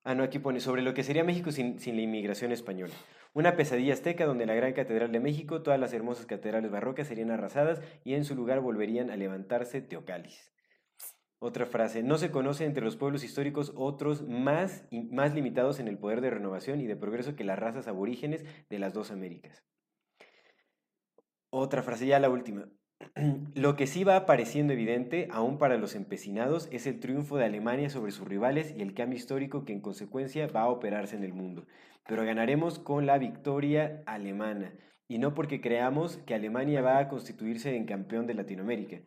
ah, no, aquí pone, sobre lo que sería México sin, sin la inmigración española. Una pesadilla azteca donde la gran catedral de México, todas las hermosas catedrales barrocas serían arrasadas y en su lugar volverían a levantarse teocalis. Otra frase, no se conoce entre los pueblos históricos otros más, y- más limitados en el poder de renovación y de progreso que las razas aborígenes de las dos Américas. Otra frase, ya la última. Lo que sí va apareciendo evidente, aún para los empecinados, es el triunfo de Alemania sobre sus rivales y el cambio histórico que en consecuencia va a operarse en el mundo. Pero ganaremos con la victoria alemana, y no porque creamos que Alemania va a constituirse en campeón de Latinoamérica.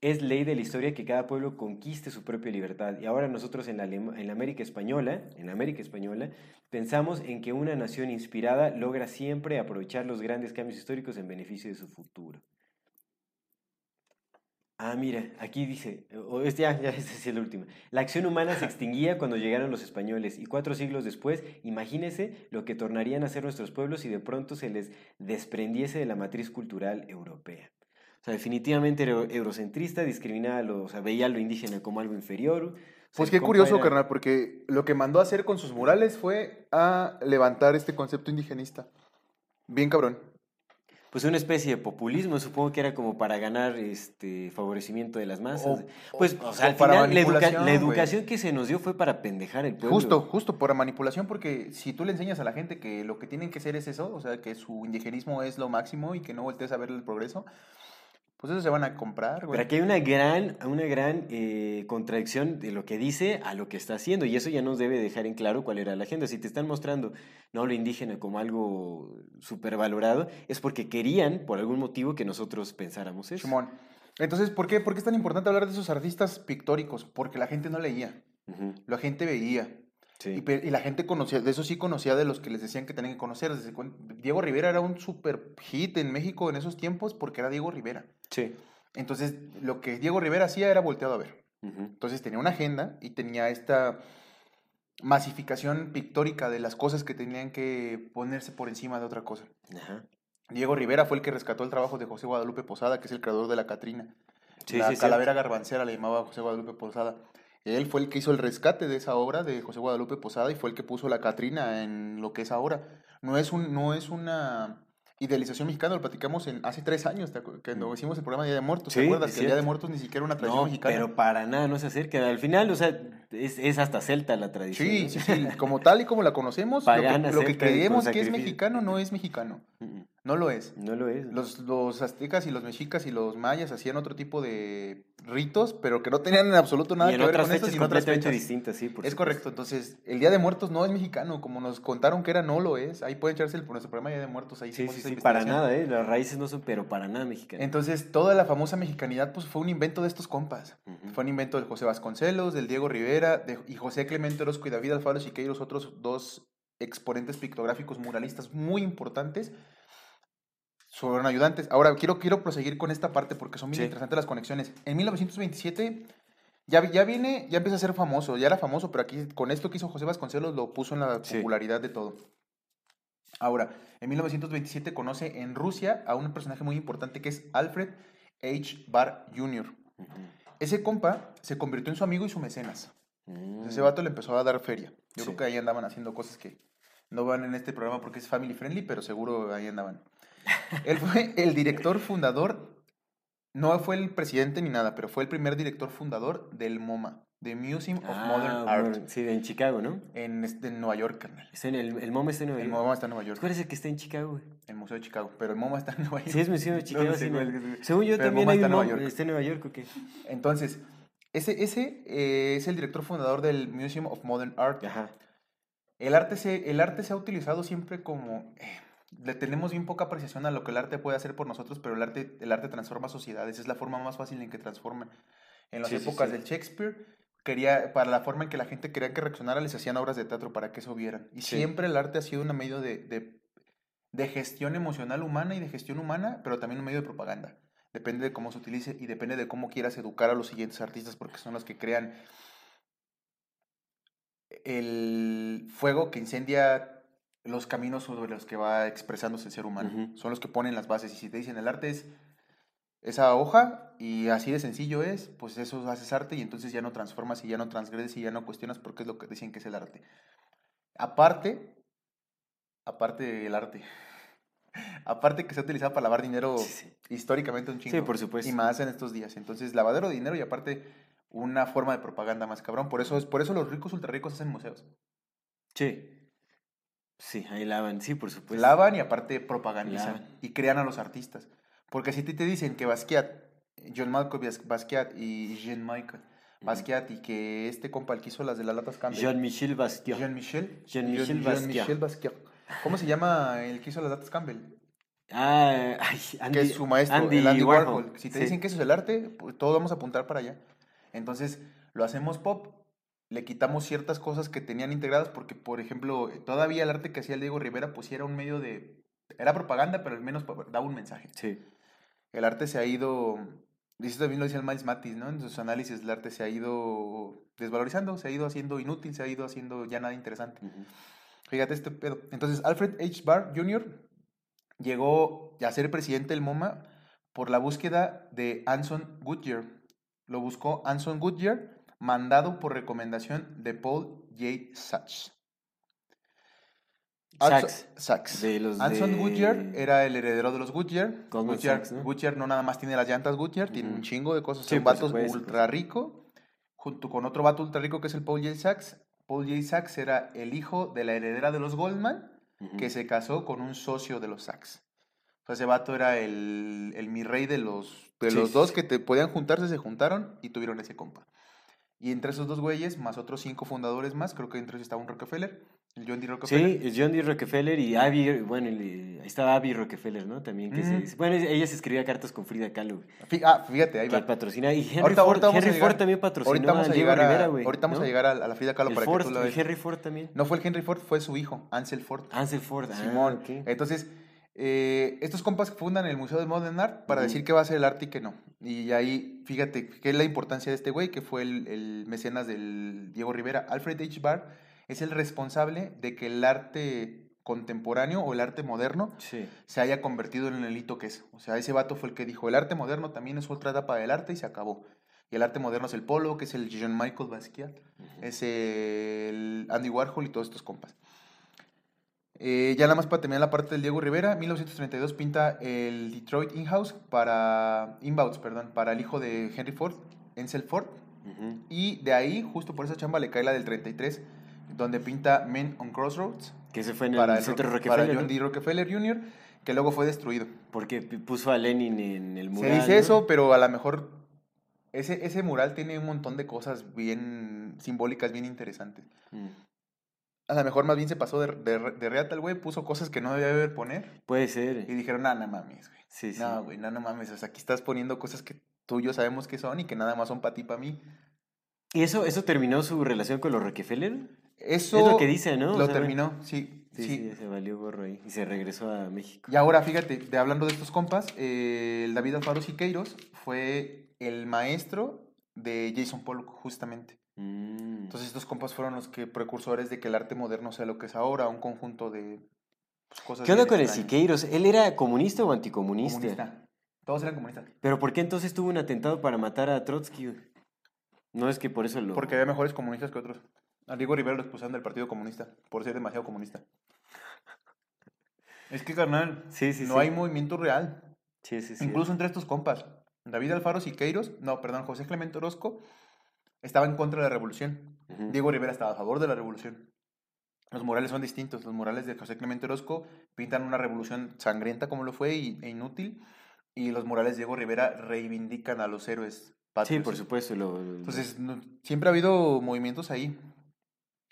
Es ley de la historia que cada pueblo conquiste su propia libertad. Y ahora nosotros en la, América Española, en la América Española, pensamos en que una nación inspirada logra siempre aprovechar los grandes cambios históricos en beneficio de su futuro. Ah, mira, aquí dice, o es ya, ya, esa sí es la última. La acción humana se extinguía cuando llegaron los españoles y cuatro siglos después, imagínese lo que tornarían a ser nuestros pueblos si de pronto se les desprendiese de la matriz cultural europea. O sea, definitivamente era eurocentrista, discriminaba a lo, o sea, veía a lo indígena como algo inferior. Pues qué curioso, era- carnal, porque lo que mandó a hacer con sus murales fue a levantar este concepto indigenista. Bien cabrón. Pues una especie de populismo, supongo que era como para ganar este favorecimiento de las masas. O- pues, o- o sea, al final la, educa- educación que se nos dio fue para pendejar el pueblo. Justo, justo por manipulación, porque si tú le enseñas a la gente que lo que tienen que ser es eso, o sea, que su indigenismo es lo máximo y que no voltees a ver el progreso, pues eso se van a comprar, güey. Pero aquí hay una gran, una gran eh, contradicción de lo que dice a lo que está haciendo. Y eso ya nos debe dejar en claro cuál era la agenda. Si te están mostrando no lo indígena como algo supervalorado, es porque querían, por algún motivo, que nosotros pensáramos eso. Simón. Entonces, ¿por qué, ¿por qué es tan importante hablar de esos artistas pictóricos? Porque la gente no leía, la gente veía. Sí. Y, la gente conocía, de eso sí conocía de los que les decían que tenían que conocer. Desde Diego Rivera era un super hit en México en esos tiempos porque era Diego Rivera. Sí. Entonces, lo que Diego Rivera hacía era volteado a ver. Entonces tenía una agenda y tenía esta masificación pictórica de las cosas que tenían que ponerse por encima de otra cosa. Ajá. Diego Rivera fue el que rescató el trabajo de José Guadalupe Posada, que es el creador de la Catrina. Sí, la sí, sí. calavera garbancera le llamaba José Guadalupe Posada. Él fue el que hizo el rescate de esa obra de José Guadalupe Posada y fue el que puso la Catrina en lo que es ahora. No es, un, no es una idealización mexicana lo platicamos en, hace tres años, cuando hicimos el programa de Día de Muertos. ¿Te Mm. Sí, acuerdas? Que el Día de. Muertos ni siquiera era una tradición No, mexicana. pero para nada no se acerca. Al final, o sea, es, es hasta celta la tradición. Sí, ¿no? sí, sí. Como tal y como la conocemos, lo que, lo creemos que es mexicano no es mexicano. Mm, No lo es. No lo es. Los, los aztecas y los mexicas y los mayas hacían otro tipo de ritos, pero que no tenían en absoluto nada y en que ver con y en otras fechas. distintas, sí, por Es supuesto. correcto, entonces el Día de Muertos no es mexicano, como nos contaron que era, no lo es. Ahí pueden echarse el, por nuestro programa Día de Muertos, ahí Sí, sí, sí, para nada, ¿eh? Las raíces no son, pero para nada mexicanas. Entonces, toda la famosa mexicanidad pues fue un invento de estos compas. Fue un invento de José Vasconcelos, del Diego Rivera de- y José Clemente Orozco y David Alfaro Siqueiros, otros dos exponentes pictográficos muralistas muy importantes. Fueron ayudantes. Ahora, quiero, quiero proseguir con esta parte porque son Sí. interesantes las conexiones. En 1927 ya, ya viene, ya empieza a ser famoso, ya era famoso, pero aquí con esto que hizo José Vasconcelos lo puso en la Sí. popularidad de todo. Ahora, en 1927 conoce en Rusia a un personaje muy importante que es Alfred H. Barr Jr. Ese compa se convirtió en su amigo y su mecenas. Mm. Ese vato le empezó a dar feria. Yo Sí. creo que ahí andaban haciendo cosas que no van en este programa porque es family friendly, pero seguro ahí andaban. Él fue el director fundador, no fue el presidente ni nada, pero fue el primer director fundador del MoMA, The Museum of Ah, Modern Art, bueno, Sí, en Chicago, ¿no? en, este, en Nueva York, carnal. Está en el, el MoMA está en Nueva El York. MoMA está en Nueva York, ¿Cuál es el que está en Chicago, güey? el Museo de Chicago, pero el MoMA está en Nueva York. Sí, es Museo de (laughs) Chicago. Según yo el también hay está un Nueva. York. ¿Está en Nueva York o qué? Entonces, ese, ese eh, es el director fundador del Museum of Modern Art. Ajá. El arte se, el arte se ha utilizado siempre como... eh, le tenemos bien poca apreciación a lo que el arte puede hacer por nosotros, pero el arte, el arte transforma sociedades. Es la forma más fácil en que transforma. En las Sí, épocas sí. del Shakespeare, quería, para la forma en que la gente quería que reaccionara, les hacían obras de teatro para que eso vieran. Y siempre el arte ha sido un medio de, de, de gestión emocional humana y de gestión humana, pero también un medio de propaganda. Depende de cómo se utilice y depende de cómo quieras educar a los siguientes artistas, porque son los que crean el fuego que incendia los caminos sobre los que va expresándose el ser humano. Son los que ponen las bases. Y si te dicen el arte es esa hoja y así de sencillo es, pues eso haces arte y entonces ya no transformas y ya no transgredes y ya no cuestionas porque es lo que dicen que es el arte. Aparte, aparte del arte, (laughs) aparte que se ha utilizado para lavar dinero Sí, sí. históricamente un chingo. Sí, por supuesto. Y más en estos días. Entonces, lavadero de dinero y aparte una forma de propaganda más cabrón. Por eso, es, por eso los ricos ultra ricos hacen museos. Sí. Sí, ahí lavan. Sí, por supuesto. Lavan y aparte propagandizan Lavan. y crean a los artistas. Porque si ti te dicen que Basquiat, John Bas- Basquiat y Jean-Michel Basquiat y que este compa el que hizo las de las latas Campbell, Jean-Michel Basquiat. Jean-Michel, Jean-Michel Jean- Basquiat. Jean-Michel Basquiat. ¿Cómo se llama el que hizo las latas Campbell? Ah, ay, Andy, que es su maestro, Andy el Andy Warhol. Warhol. Si te Sí. dicen que eso es el arte, pues todos vamos a apuntar para allá. Entonces, lo hacemos pop, le quitamos ciertas cosas que tenían integradas, porque, por ejemplo, todavía el arte que hacía el Diego Rivera, pues sí era un medio de... Era propaganda, pero al menos daba un mensaje. Sí. El arte se ha ido... Y eso también lo dice el Miles Matis, ¿no? En sus análisis, el arte se ha ido desvalorizando, se ha ido haciendo inútil, se ha ido haciendo ya nada interesante. Fíjate este pedo. Entonces, Alfred H. Barr Jr. llegó a ser presidente del MoMA por la búsqueda de Anson Goodyear. Lo buscó Anson Goodyear, mandado por recomendación de Paul J. Sachs. Sachs. Sachs. De los Anson de- Goodyear era el heredero de los Goodyear. Goldman Goodyear, Sachs, ¿no? Goodyear no nada más tiene las llantas Goodyear, tiene un chingo de cosas. Sí, vatos supuesto, ultra rico, junto con otro vato ultra rico que es el Paul J. Sachs. Paul J. Sachs era el hijo de la heredera de los Goldman, que se casó con un socio de los Sachs. O sea, ese vato era el, el mi rey de los, de Sí, los sí, dos que te podían juntarse, se juntaron y tuvieron ese compa. Y entre esos dos güeyes, más otros cinco fundadores más, creo que entre ellos estaba un Rockefeller, el John D. Rockefeller. Sí, es John D. Rockefeller y Abby, bueno, el- estaba Abby Rockefeller, ¿no? También que se, bueno, ella se escribía cartas con Frida Kahlo, Ah, fíjate, ahí que va. patrocina y Henry Ahorita, Ford, ahorita Henry llegar, Ford también patrocinó ahorita vamos a Diego llegar a, Rivera, güey. ahorita vamos ¿no? a llegar a, a la Frida Kahlo el para Ford, que tú lo el veas. Henry Ford también. No fue el Henry Ford, fue su hijo, Ansel Ford. Ansel Ford, ah, Simón. ok. Entonces, eh, estos compas fundan el Museo de Modern Art para decir qué va a ser el arte y qué no. Y ahí, fíjate, qué es la importancia de este güey, que fue el, el mecenas del Diego Rivera. Alfred H. Barr es el responsable de que el arte contemporáneo o el arte moderno Sí. se haya convertido en el hito que es. O sea, ese vato fue el que dijo, el arte moderno también es otra etapa del arte y se acabó. Y el arte moderno es el polo, que es el Jean Michael Basquiat, es el Andy Warhol y todos estos compas. Eh, ya nada más para terminar la parte del Diego Rivera, 1932 pinta el Detroit In-House para Inbouts, perdón, para el hijo de Henry Ford, Ansel Ford. Y de ahí, justo por esa chamba, le cae la del 33, donde pinta Men on Crossroads Que se fue en para, el el centro Rock- Rockefeller, para John. D. Rockefeller Jr., que luego fue destruido. Porque puso a Lenin en el mural. Se dice ¿no? eso, pero a lo mejor ese, ese mural tiene un montón de cosas bien simbólicas, bien interesantes. Mm. A lo mejor más bien se pasó de, de, de reata el güey, puso cosas que no debía haber poner. Puede ser. Y dijeron, no, no mames, güey. Sí, sí. No, güey, no, no mames. O sea, aquí estás poniendo cosas que tú y yo sabemos que son y que nada más son para ti, para mí. ¿Y eso, eso terminó su relación con los Rockefeller? Eso es lo que dice, ¿no? O lo sea, terminó, sí, Sí, sí. sí, se valió gorro ahí. Y se regresó a México. Y ahora, fíjate, de hablando de estos compas, eh, el David Alfaro Siqueiros fue el maestro de Jason Pollock, justamente. Mm. Entonces, estos compas fueron los que precursores de que el arte moderno sea lo que es ahora, un conjunto de pues, cosas. ¿Qué onda con el. Siqueiros? ¿Él era comunista o anticomunista? Comunista. Todos eran comunistas. ¿Pero por qué entonces tuvo un atentado para matar a Trotsky? No es que por eso lo... Porque había mejores comunistas que otros. A Diego Rivera lo expulsaron del Partido Comunista por ser demasiado comunista. Es que, carnal, Sí, sí, no sí. hay movimiento real. Sí, sí, sí. Incluso entre estos compas. David Alfaro Siqueiros, no, perdón, José Clemente Orozco, estaba en contra de la revolución. Diego Rivera estaba a favor de la revolución. Los murales son distintos. Los murales de José Clemente Orozco pintan una revolución sangrienta como lo fue y- e inútil. Y los murales de Diego Rivera reivindican a los héroes Sí, patrios. por supuesto. Lo, lo- Entonces, no- siempre ha habido movimientos ahí.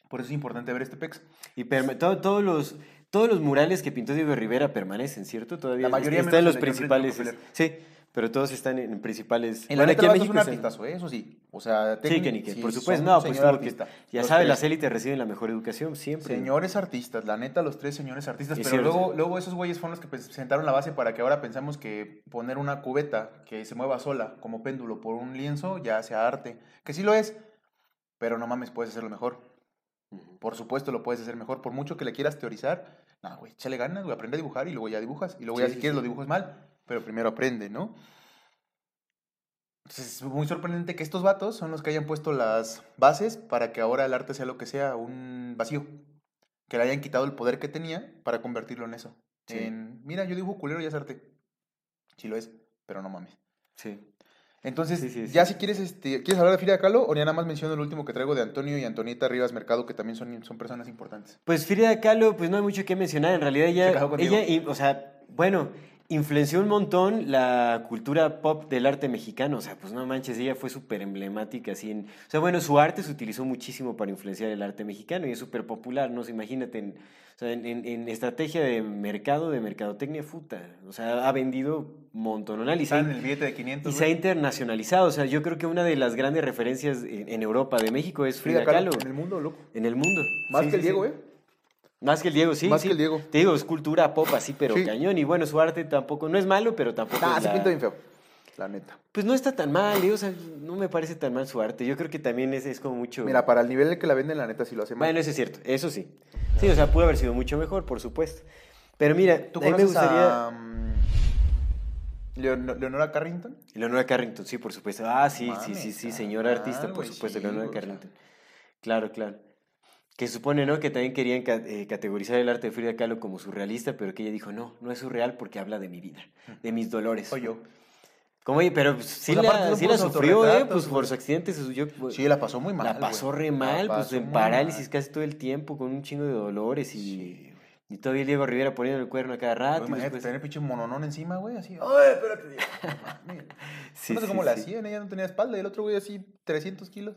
Por eso es importante ver este PEX. Y todo- todos los todos los murales que pintó Diego Rivera permanecen, ¿cierto? Todavía La mayoría están en los principales. Sí, pero todos están en, principales. En la Bueno, aquí en vato es un México artistazo, ¿eh? eso sí. O sea, Sí, técnic- que ni que, sí, por supuesto. No, pues artista. ya sabes, las élites reciben la mejor educación siempre. Señores artistas, la neta, los tres señores artistas. Es pero cierto. luego, luego esos güeyes fueron los que pues, sentaron la base para que ahora pensamos que poner una cubeta que se mueva sola, como péndulo, por un lienzo, ya sea arte. Que sí lo es, pero no mames, puedes hacerlo mejor. Por supuesto lo puedes hacer mejor. Por mucho que le quieras teorizar, no, güey, échale ganas, güey, aprende a dibujar y luego ya dibujas. Y luego ya Sí, si sí, quieres sí. lo dibujas mal, pero primero aprende, ¿no? Entonces es muy sorprendente que estos vatos son los que hayan puesto las bases para que ahora el arte sea lo que sea, un vacío. Que le hayan quitado el poder que tenía para convertirlo en eso. Sí. En, mira, yo dibujo culero y es arte. Sí lo es, pero no mames. Sí. Entonces, Sí, sí, ya si quieres, este, ¿quieres hablar de Frida Kahlo o ya nada más menciono el último que traigo de Antonio y Antonieta Rivas Mercado, que también son, son personas importantes? Pues Frida Kahlo, pues no hay mucho que mencionar. En realidad Se ella, casó contigo. ella, y- o sea, bueno, influenció un montón la cultura pop del arte mexicano. O sea, pues no manches, ella fue súper emblemática. Así en, o sea, bueno, su arte se utilizó muchísimo para influenciar el arte mexicano y es súper popular, ¿no? O sea, imagínate, en, o sea, en, en- estrategia de mercado, de mercadotecnia, puta. O sea, ha vendido montononal y se en el billete de 500. y se ha internacionalizado. O sea, yo creo que una de las grandes referencias en, Europa de México es Frida, Kahlo Kahlo. en el mundo, loco. En el mundo. Más Sí, que el sí, Diego, sí. ¿eh? Más que el Diego, sí. Más sí. que el Diego. Te digo, es cultura pop así, pero Sí. cañón. Y bueno, su arte tampoco, no es malo, pero tampoco Ah, se la- pinta bien feo. La neta. Pues no está tan mal, ¿eh? o sea, no me parece tan mal su arte. Yo creo que también es, es como mucho... Mira, para el nivel en que la venden, la neta sí lo hace mal. Bueno, eso es cierto, eso sí. Sí, o sea, pudo haber sido mucho mejor, por supuesto. Pero mira, ¿Tú a mí me gustaría... a Leon- Leonora Carrington? Leonora Carrington, sí, por supuesto. Ah, sí, sí, sí, sí, señora artista, por güey, supuesto, Leonora güey, o sea. Carrington. Claro, claro. Que supone, ¿no? Que también querían ca- eh, categorizar el arte de Frida Kahlo como surrealista, pero que ella dijo, no, no es surreal porque habla de mi vida, de mis dolores. Soy yo. Como, oye, pero pues, sí, Pues, la, sí la sufrió, ¿eh? Pues por su accidente se subió. Sí, la pasó muy mal. la pasó re mal, pues en parálisis mal. casi todo el tiempo, con un chingo de dolores y, Sí, y todavía el Diego Rivera poniendo el cuerno a cada rato. Güey, y Imagínate después- tener pinche mononón encima, güey, así. (laughs) Ay, espérate, Diego. (laughs) Sí, no sé sí, cómo la hacían, ella no tenía espalda y el otro güey así 300 kilos.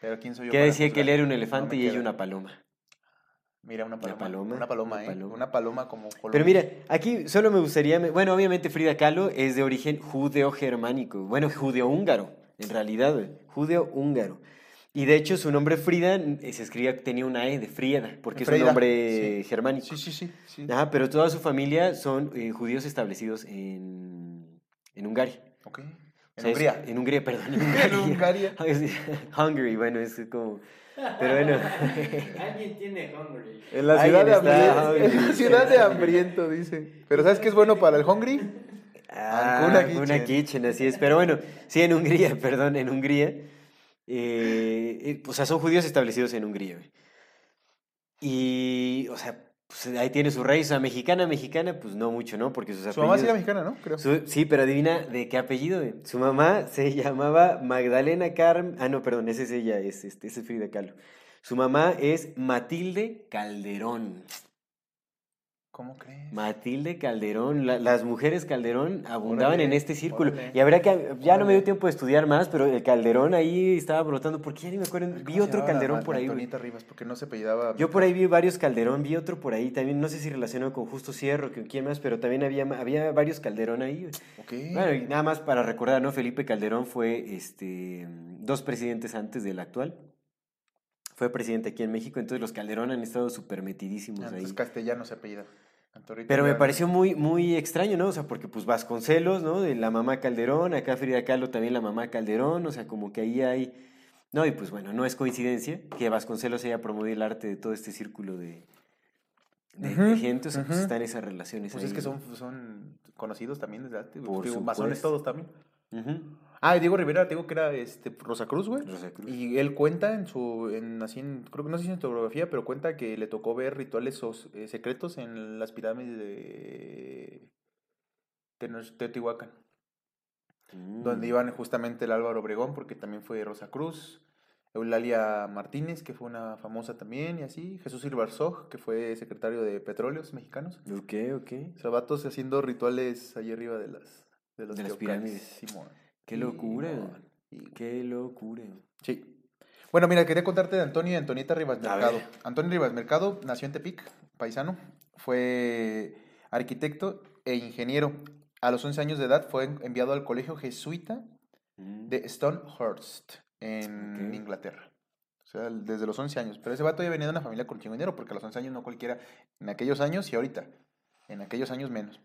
Pero quién soy yo. Que decía que él era un No elefante me y ella una paloma. Mira, una paloma. paloma, Una paloma, una ¿eh? paloma. Una paloma como Pero Colombia. mira, aquí solo me gustaría, bueno, obviamente Frida Kahlo es de origen judeo-germánico, bueno, judeo-húngaro, en realidad, judeo-húngaro. Y de hecho su nombre Frida eh, se escribía, tenía una E de Frieda, porque es un nombre sí. germánico. Sí, sí, sí. sí. Ajá, pero toda su familia son eh, judíos establecidos en, en Hungaria. Ok. En Hungría. En Hungría, perdón. En (laughs) En Hungaria. Hungaria. Hungary, bueno, es como... Pero bueno. (laughs) Alguien tiene hungry. En la ciudad de hambriento. En la ciudad de hambriento, dice. Pero ¿sabes qué es bueno para el hungry? Ah, Ancuna Kitchen. Kitchen, así es. Pero bueno, sí, en Hungría, (laughs) perdón, en Hungría. eh, eh, o sea, son judíos establecidos en Hungría. güey. Y, o sea, pues, ahí tiene su raíz. O sea, mexicana, mexicana, pues no mucho, ¿no? Porque sus Su mamá sí era mexicana, ¿no? Creo. Su- sí, pero adivina de qué apellido. Su mamá se (laughs) llamaba Magdalena Carmen. Ah, no, perdón, esa es ella, es, este, es Frida Kahlo. Su mamá es Matilde Calderón. ¿Cómo crees? Matilde Calderón, la- las mujeres Calderón abundaban Órale, en este círculo. órale. Y habrá que, ya no me dio tiempo de estudiar más, pero el Calderón ahí estaba brotando, porque ya ni me acuerdo, ¿Cómo vi otro la Calderón por la ahí. güey. Antonieta Rivas, porque no se apellidaba. Yo por ahí vi varios Calderón, vi otro por ahí también, no sé si relacionado con Justo Cierro, con quién más, pero también había, había varios Calderón ahí. güey. Ok. Bueno, y nada más para recordar, ¿no? Felipe Calderón fue este, dos presidentes antes del actual. Fue presidente aquí en México, entonces los Calderón han estado súper metidísimos Ah, ahí. Entonces castellano se apellida. Pero me pareció muy, muy extraño, ¿no? O sea, porque pues Vasconcelos, ¿no? De la mamá Calderón, acá Frida Kahlo también la mamá Calderón, o sea, como que ahí hay... No, y pues bueno, no es coincidencia que Vasconcelos haya promovido el arte de todo este círculo de, de, gente, o sea, pues están esas relaciones Pues ahí, es que ¿no? son, son conocidos también desde antes. güey. Por Digo, masones supuesto. todos también. Ujú. Ah, Diego Rivera, tengo que era este, Rosacruz, güey. Rosacruz. Y él cuenta en su, en, así en- creo que no sé si en su autobiografía, pero cuenta que le tocó ver rituales eh, secretos en las pirámides de Teotihuacán, donde Mm. iban justamente el Álvaro Obregón, porque también fue Rosacruz, Eulalia Martínez, que fue una famosa también, y así, Jesús Ibarzoj, que fue secretario de Petróleos Mexicanos. Ok, ok. O sea, vatos haciendo rituales ahí arriba de las, de los De las pirámides. Simón. Qué locura. Y- Qué locura. Sí. Bueno, mira, quería contarte de Antonio y Antonieta Rivas Mercado. Antonio Rivas Mercado nació en Tepic, paisano. Fue arquitecto e ingeniero. A los 11 años de edad fue enviado al colegio jesuita Mm. de Stonehurst, en. Inglaterra. O sea, desde los 11 años. Pero ese vato ya venía de una familia con chingo dinero, porque a los 11 años no cualquiera, en aquellos años y ahorita. En aquellos años menos.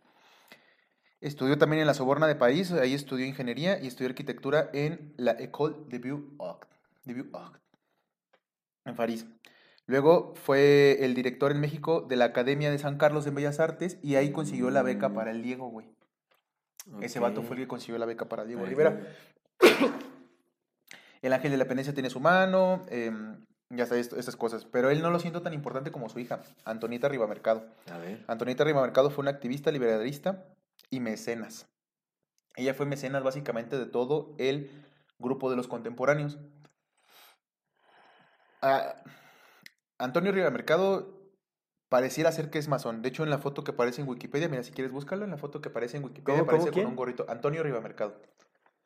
Estudió también en la Soborna de París, ahí estudió ingeniería y estudió arquitectura en la École de Beaux-Arts, de en París. Luego fue el director en México de la Academia de San Carlos en Bellas Artes y ahí consiguió la beca Mm. para el Diego, güey. Ese vato fue el que consiguió la beca para Diego Para Rivera. El ángel de la pendencia tiene su mano, em, ya esto- estas cosas. Pero él no lo siento tan importante como su hija, Antonieta Rivamercado. A ver. Antonieta Rivamercado fue una activista liberalista y mecenas. Ella fue mecenas básicamente de todo el grupo de los contemporáneos. Ah, Antonio Rivamercado pareciera ser que es masón. De hecho, en la foto que aparece en Wikipedia, mira, si quieres búscalo, en la foto que aparece en Wikipedia ¿Cómo, cómo, aparece quién? con un gorrito. Antonio Rivamercado.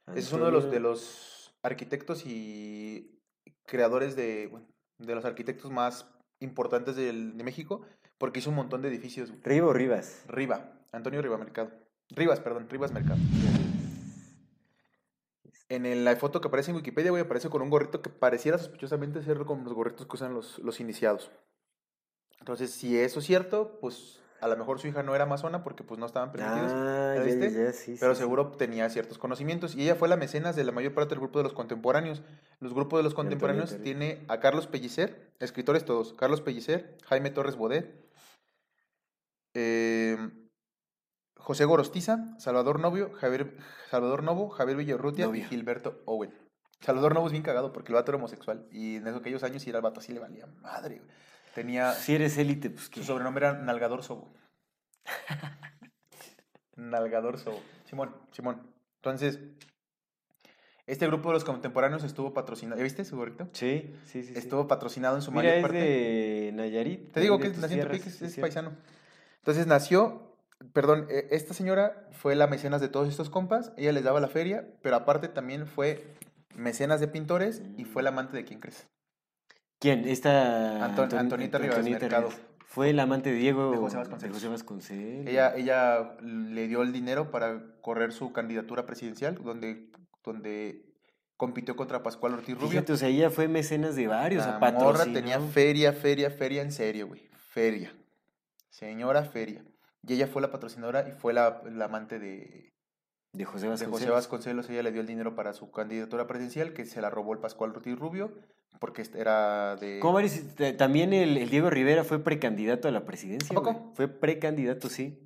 Ese es uno de los, de los arquitectos y creadores de, bueno, de los arquitectos más importantes del- de México, porque hizo un montón de edificios. Riva o Rivas. Riva, Antonio Riva Mercado. Rivas, perdón, Rivas Mercado. En el- la foto que aparece en Wikipedia, güey, aparece con un gorrito que pareciera sospechosamente ser como los gorritos que usan los, los iniciados. Entonces, si eso es cierto, pues a lo mejor su hija no era amazona porque pues no estaban permitidos. Ah, ¿ya ya, sí, pero sí, sí. seguro tenía ciertos conocimientos. Y ella fue la mecenas de la mayor parte del grupo de los contemporáneos. Los grupos de los contemporáneos Antonieta tiene a Carlos Pellicer, escritores todos. Carlos Pellicer, Jaime Torres Bodet, eh, José Gorostiza, Salvador Novio, Javier, Salvador Novo, Javier Villarrutia y. Gilberto Owen. Salvador Novo es bien cagado porque el vato era homosexual. Y en aquellos años sí era el vato así le valía madre. güey. Tenía... Si eres élite, pues que. Su sobrenombre era Nalgador Sobo. (laughs) Nalgador Sobo. Simón, Simón. Entonces, este grupo de los contemporáneos estuvo patrocinado. ¿Ya viste su gorrito? Sí, sí, sí. sí. Estuvo patrocinado en su Mira, mayor es parte. de Nayarit. Te digo que tierras, Tepic, es, es paisano. Entonces nació, perdón, eh, esta señora fue la mecenas de todos estos compas. Ella les daba la feria, pero aparte también fue mecenas de pintores y fue la amante de quién crees. ¿Quién? Esta. Anton- Antoni- Antonieta Rivas Mercado. Rivas. Fue el amante de Diego. De José Vasconcelos. de José Vasconcelos. Ella, ella le dio el dinero para correr su candidatura presidencial, donde, donde compitió contra Pascual Ortiz Rubio. Fíjate, o sea, ella fue mecenas de varios. La morra tenía feria, feria, feria en serio, güey. Feria. Señora feria. Y ella fue la patrocinadora y fue la, la amante de, De José de Vasconcelos. José Vasconcelos. Ella le dio el dinero para su candidatura presidencial, que se la robó el Pascual Ortiz Rubio, porque este era de... ¿Cómo varios- t- También el, el Diego Rivera fue precandidato a la presidencia. Fue precandidato, sí.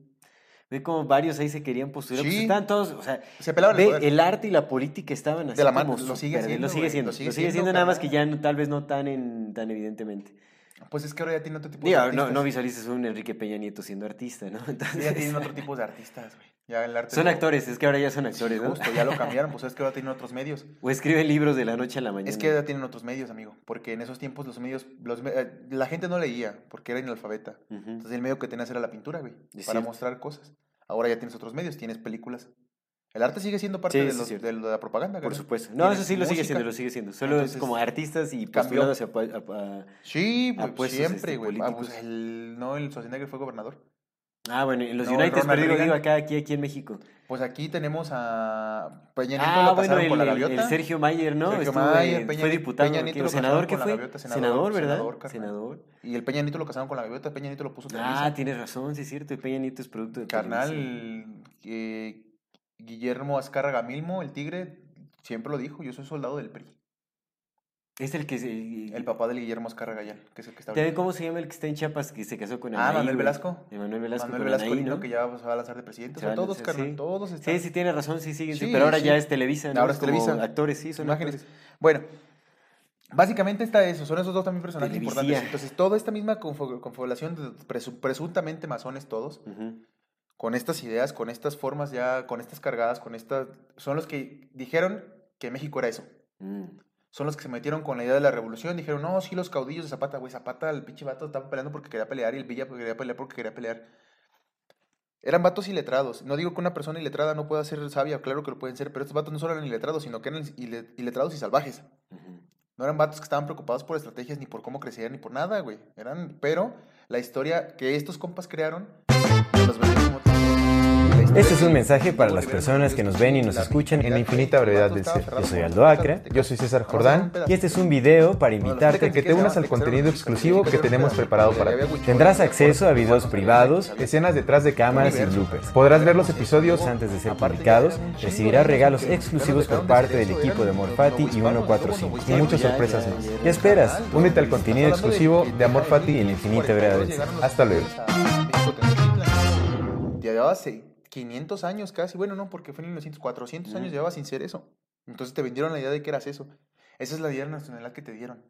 Ve como varios ahí se querían postular. pues estaban todos, o sea, Se pelaban el el arte y la política estaban así la mano, como lo sigue siendo, lo sigue siendo, lo lo sigue siendo, siendo, nada más que ya no- tal vez no tan en, tan evidentemente. Pues es que ahora ya tiene otro tipo Digo, de no, artistas. no visualices a un Enrique Peña Nieto siendo artista, ¿no? (laughs) Entonces, ya tienen otro tipo de artistas, güey. Ya el arte son actores, es que ahora ya son Sí, actores, ¿no? justo, ya lo (laughs) cambiaron, pues es que ahora tienen otros medios. O escriben libros de la noche a la mañana. Es que ya tienen otros medios, amigo, porque en esos tiempos los medios, los, eh, la gente no leía porque era inalfabeta. Ujú. Entonces el medio que tenías era la pintura, güey, para cierto. mostrar cosas. Ahora ya tienes otros medios, tienes películas. El arte sigue siendo parte Sí, de, sí, los- de la propaganda, Por supuesto. No, eso sí lo sigue siendo, lo sigue siendo. Solo Entonces, es como artistas y cambió. postulados a, Sí, a pues, siempre, este, güey. Ah, pues, el, no, el Schwarzenegger fue gobernador. Ah, bueno, en los No, United, pero digo, digo acá, aquí, aquí en México. Pues aquí tenemos a Peña Nieto, Ah, lo bueno, casaron el, con la gaviota. el Sergio Mayer, ¿no? Sergio Estuvo, Mayer, Peña fue diputado. Peña. Nieto lo senador, casaron ¿qué con la fue? gaviota, senador, senador, ¿verdad? senador, senador. Y el Peña Nieto lo casaron con la gaviota, Peña Nieto lo puso. Ah, tienes razón, sí es cierto. Peña Nieto es producto de. Carnal, eh, Guillermo Azcárraga Milmo, el tigre, siempre lo dijo, yo soy soldado del PRI. Es el que se... El papá del Guillermo Azcárraga Gallán, que es el que está ¿También ahorita. cómo se llama el que está en Chiapas que se casó con Ah, Anaí, Manuel güey? Velasco. Emanuel Velasco Manuel Velasco Anaí, ¿no? que ya se va a lanzar de presidente. O sea, todos, carnal, sí. todos están. Sí, sí, tiene razón, sí, sí, Sí, pero ahora sí. ya es Televisa, ¿no? Ahora es como Televisa. Actores, sí, son Imágenes. actores. Bueno, básicamente está eso, son esos dos también personajes Televisia. importantes. Entonces, toda esta misma confo- confabulación de presu- presuntamente masones todos, Ujú. Con estas ideas, con estas formas ya, con estas cargadas, con estas, son los que dijeron que México era eso. Mm. Son los que se metieron con la idea de la revolución, dijeron, no, sí, los caudillos de Zapata, güey, Zapata, el pinche vato estaba peleando porque quería pelear y el Villa quería pelear porque quería pelear. Eran vatos iletrados. No digo que una persona iletrada no pueda ser sabia, claro que lo pueden ser, pero estos vatos no solo eran iletrados, sino que eran ile- iletrados y salvajes. No eran vatos que estaban preocupados por estrategias, ni por cómo crecían, ni por nada, güey. Eran, pero la historia que estos compas crearon, los como Este es un mensaje para las personas que nos ven y nos escuchan en la infinita brevedad del ser. Yo soy Aldo aztecas. Yo soy César Jordán. Y este es un video para invitarte a que te unas al contenido exclusivo que tenemos preparado para ti. Tendrás acceso a videos privados, escenas detrás de cámaras y bloopers. Podrás ver los episodios antes de ser publicados, recibirás regalos exclusivos por parte del equipo de eran Amor los Fati y novohispanos, 145 los y muchas sorpresas más. ¿Qué esperas? Únete al contenido exclusivo de Amor llegaron Fati y la infinita brevedad del ser. Hasta luego. Españoles a México Tenochtitlan. Ya llevaba hace 500 años casi, bueno, no, porque fue en 1900, 400 años llevaba sin ser eso. Entonces te vendieron la idea de que eras eso. Esa es la idea nacional que te dieron.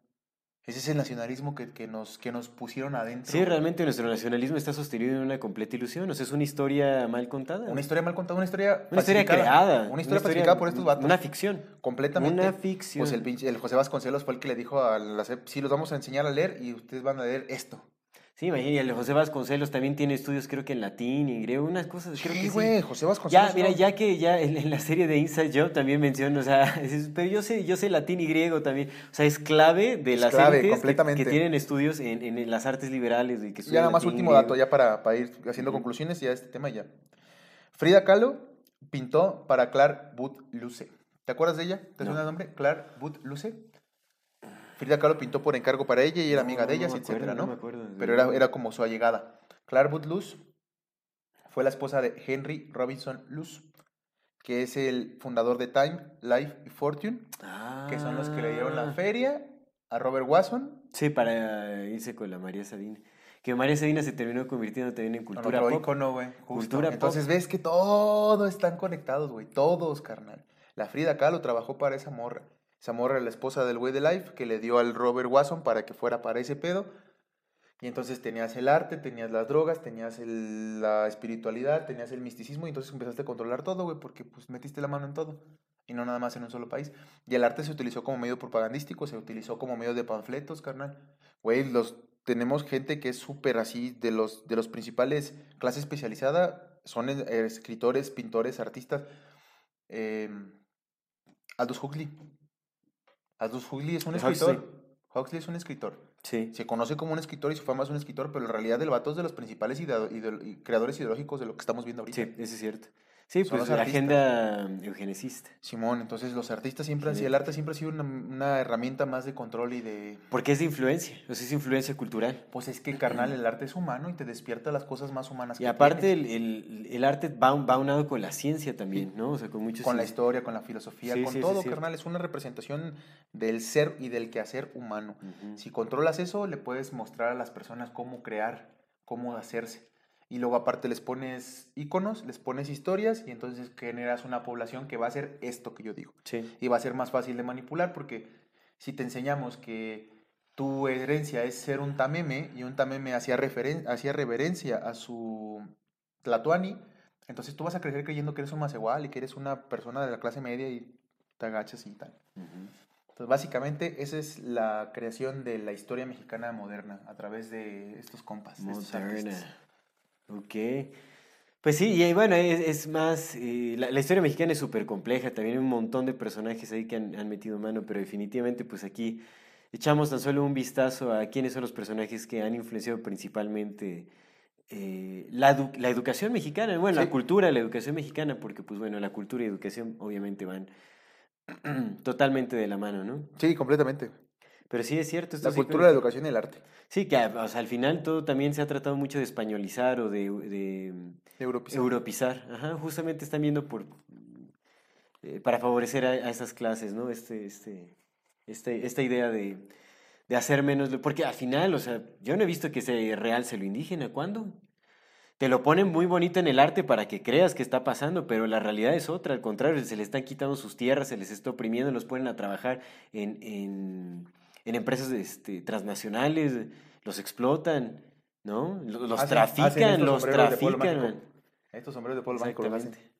Ese es el nacionalismo que, que, nos, que nos pusieron adentro. Sí, realmente nuestro nacionalismo está sostenido en una completa ilusión. O sea, es una historia mal contada. Una historia mal contada, una historia Una historia creada. Una historia falsificada por estos vatos. Una ficción. Completamente. Una ficción. Pues el, el José Vasconcelos fue el que le dijo a la SEP, sí, los vamos a enseñar a leer y ustedes van a leer esto. Sí, imagínate, el José Vasconcelos también tiene estudios, creo que en latín y griego, unas cosas, creo Sí, que güey, sí. José Vasconcelos. Ya, mira, no. ya que ya en, en la serie de Inside Job también menciona, o sea, (laughs) es- pero yo sé, yo sé latín y griego también. O sea, es clave de Es las clave, entes que- tienen estudios en, en las artes liberales y que Ya nada más y último dato, ya para, para ir haciendo conclusiones ya este tema y ya. Frida Kahlo pintó para Clark Booth Luce. ¿Te acuerdas de ella? ¿Te No. suena el nombre? Clark Booth Luce. Frida Kahlo pintó por encargo para ella y era No, amiga de no ellas, acuerdo, etcétera, no ¿no? me acuerdo, Pero no. era, era como su allegada. Clark Booth fue la esposa de Henry Robinson Luce, que es el fundador de Time, Life y Fortune, que son los que le dieron la Ah. feria a Robert Watson. Sí, para irse con la María Sabina. Que María Sabina se terminó convirtiendo también en cultura Con otro pop. güey. justo. Cultura pop. Entonces ves que todos están conectados, güey. Todos, carnal. La Frida Kahlo trabajó para esa morra. Esa morra la esposa del güey de Life que le dio al Robert Watson para que fuera para ese pedo. Y entonces tenías el arte, tenías las drogas, tenías la espiritualidad, tenías el misticismo y entonces empezaste a controlar todo, güey, porque pues metiste la mano en todo. Y no nada más en un solo país. Y el arte se utilizó como medio propagandístico, se utilizó como medio de panfletos, carnal. Güey, los, tenemos gente que es súper así, de los, de los principales clase especializada, son escritores, pintores, artistas. Eh, Aldous Huxley. Aldous Huxley es un Huxley. escritor. Huxley es un escritor. Sí. Se conoce como un escritor y su fama es un escritor, pero en realidad el vato es de los principales creadores ideológicos de lo que estamos viendo ahorita. Sí, eso es cierto. Sí, Son pues la artistas. agenda eugenicista. Simón, entonces los artistas siempre han sido, el arte siempre ha sido una, una herramienta más de control y de... Porque es de influencia, o sea, es influencia cultural. Pues es que, carnal, el arte es humano y te despierta las cosas más humanas Y que aparte el, el, el arte va, va unado con la ciencia también, ¿no? O sea, con muchos... Con la historia, con la filosofía, Sí, con sí, todo, carnal. Es una representación del ser y del quehacer humano. Si controlas eso, le puedes mostrar a las personas cómo crear, cómo hacerse. Y luego aparte les pones iconos, les pones historias y entonces generas una población que va a hacer esto que yo digo. Sí. Y va a ser más fácil de manipular porque si te enseñamos que tu herencia es ser un tameme y un tameme hacía, referen- hacía reverencia a su tlatoani, entonces tú vas a crecer creyendo que eres un macehual y que eres una persona de la clase media y te agachas y tal. Entonces, básicamente, esa es la creación de la historia mexicana moderna a través de estos compas. de estos. Ok. Pues sí, y bueno, es, es más, eh, la, la historia mexicana es súper compleja, también hay un montón de personajes ahí que han, han metido mano, pero definitivamente pues aquí echamos tan solo un vistazo a quiénes son los personajes que han influenciado principalmente eh, la, edu- la educación mexicana, bueno, Sí. la cultura, la educación mexicana, porque pues bueno, la cultura y educación obviamente van (clears throat) totalmente de la mano, ¿no? Sí, completamente. Pero sí es cierto. esto La sí cultura, la educación y el arte. Sí, que o sea, al final todo también se ha tratado mucho de españolizar o de, de Europizar. europizar. Ajá, justamente están viendo por eh, para favorecer a, a esas clases, ¿no? Este, este, este, esta idea de, de hacer menos, porque al final, o sea, yo no he visto que se realce lo indígena. ¿Cuándo? Te lo ponen muy bonito en el arte para que creas que está pasando, pero la realidad es otra. Al contrario, se les están quitando sus tierras, se les está oprimiendo, los ponen a trabajar en, en, en empresas este, transnacionales, los explotan, ¿no? Lo- Los, Hacen- trafican, hacen los sombreros de pueblo trafican. mágico. Estos sombreros de hacen. Exactamente.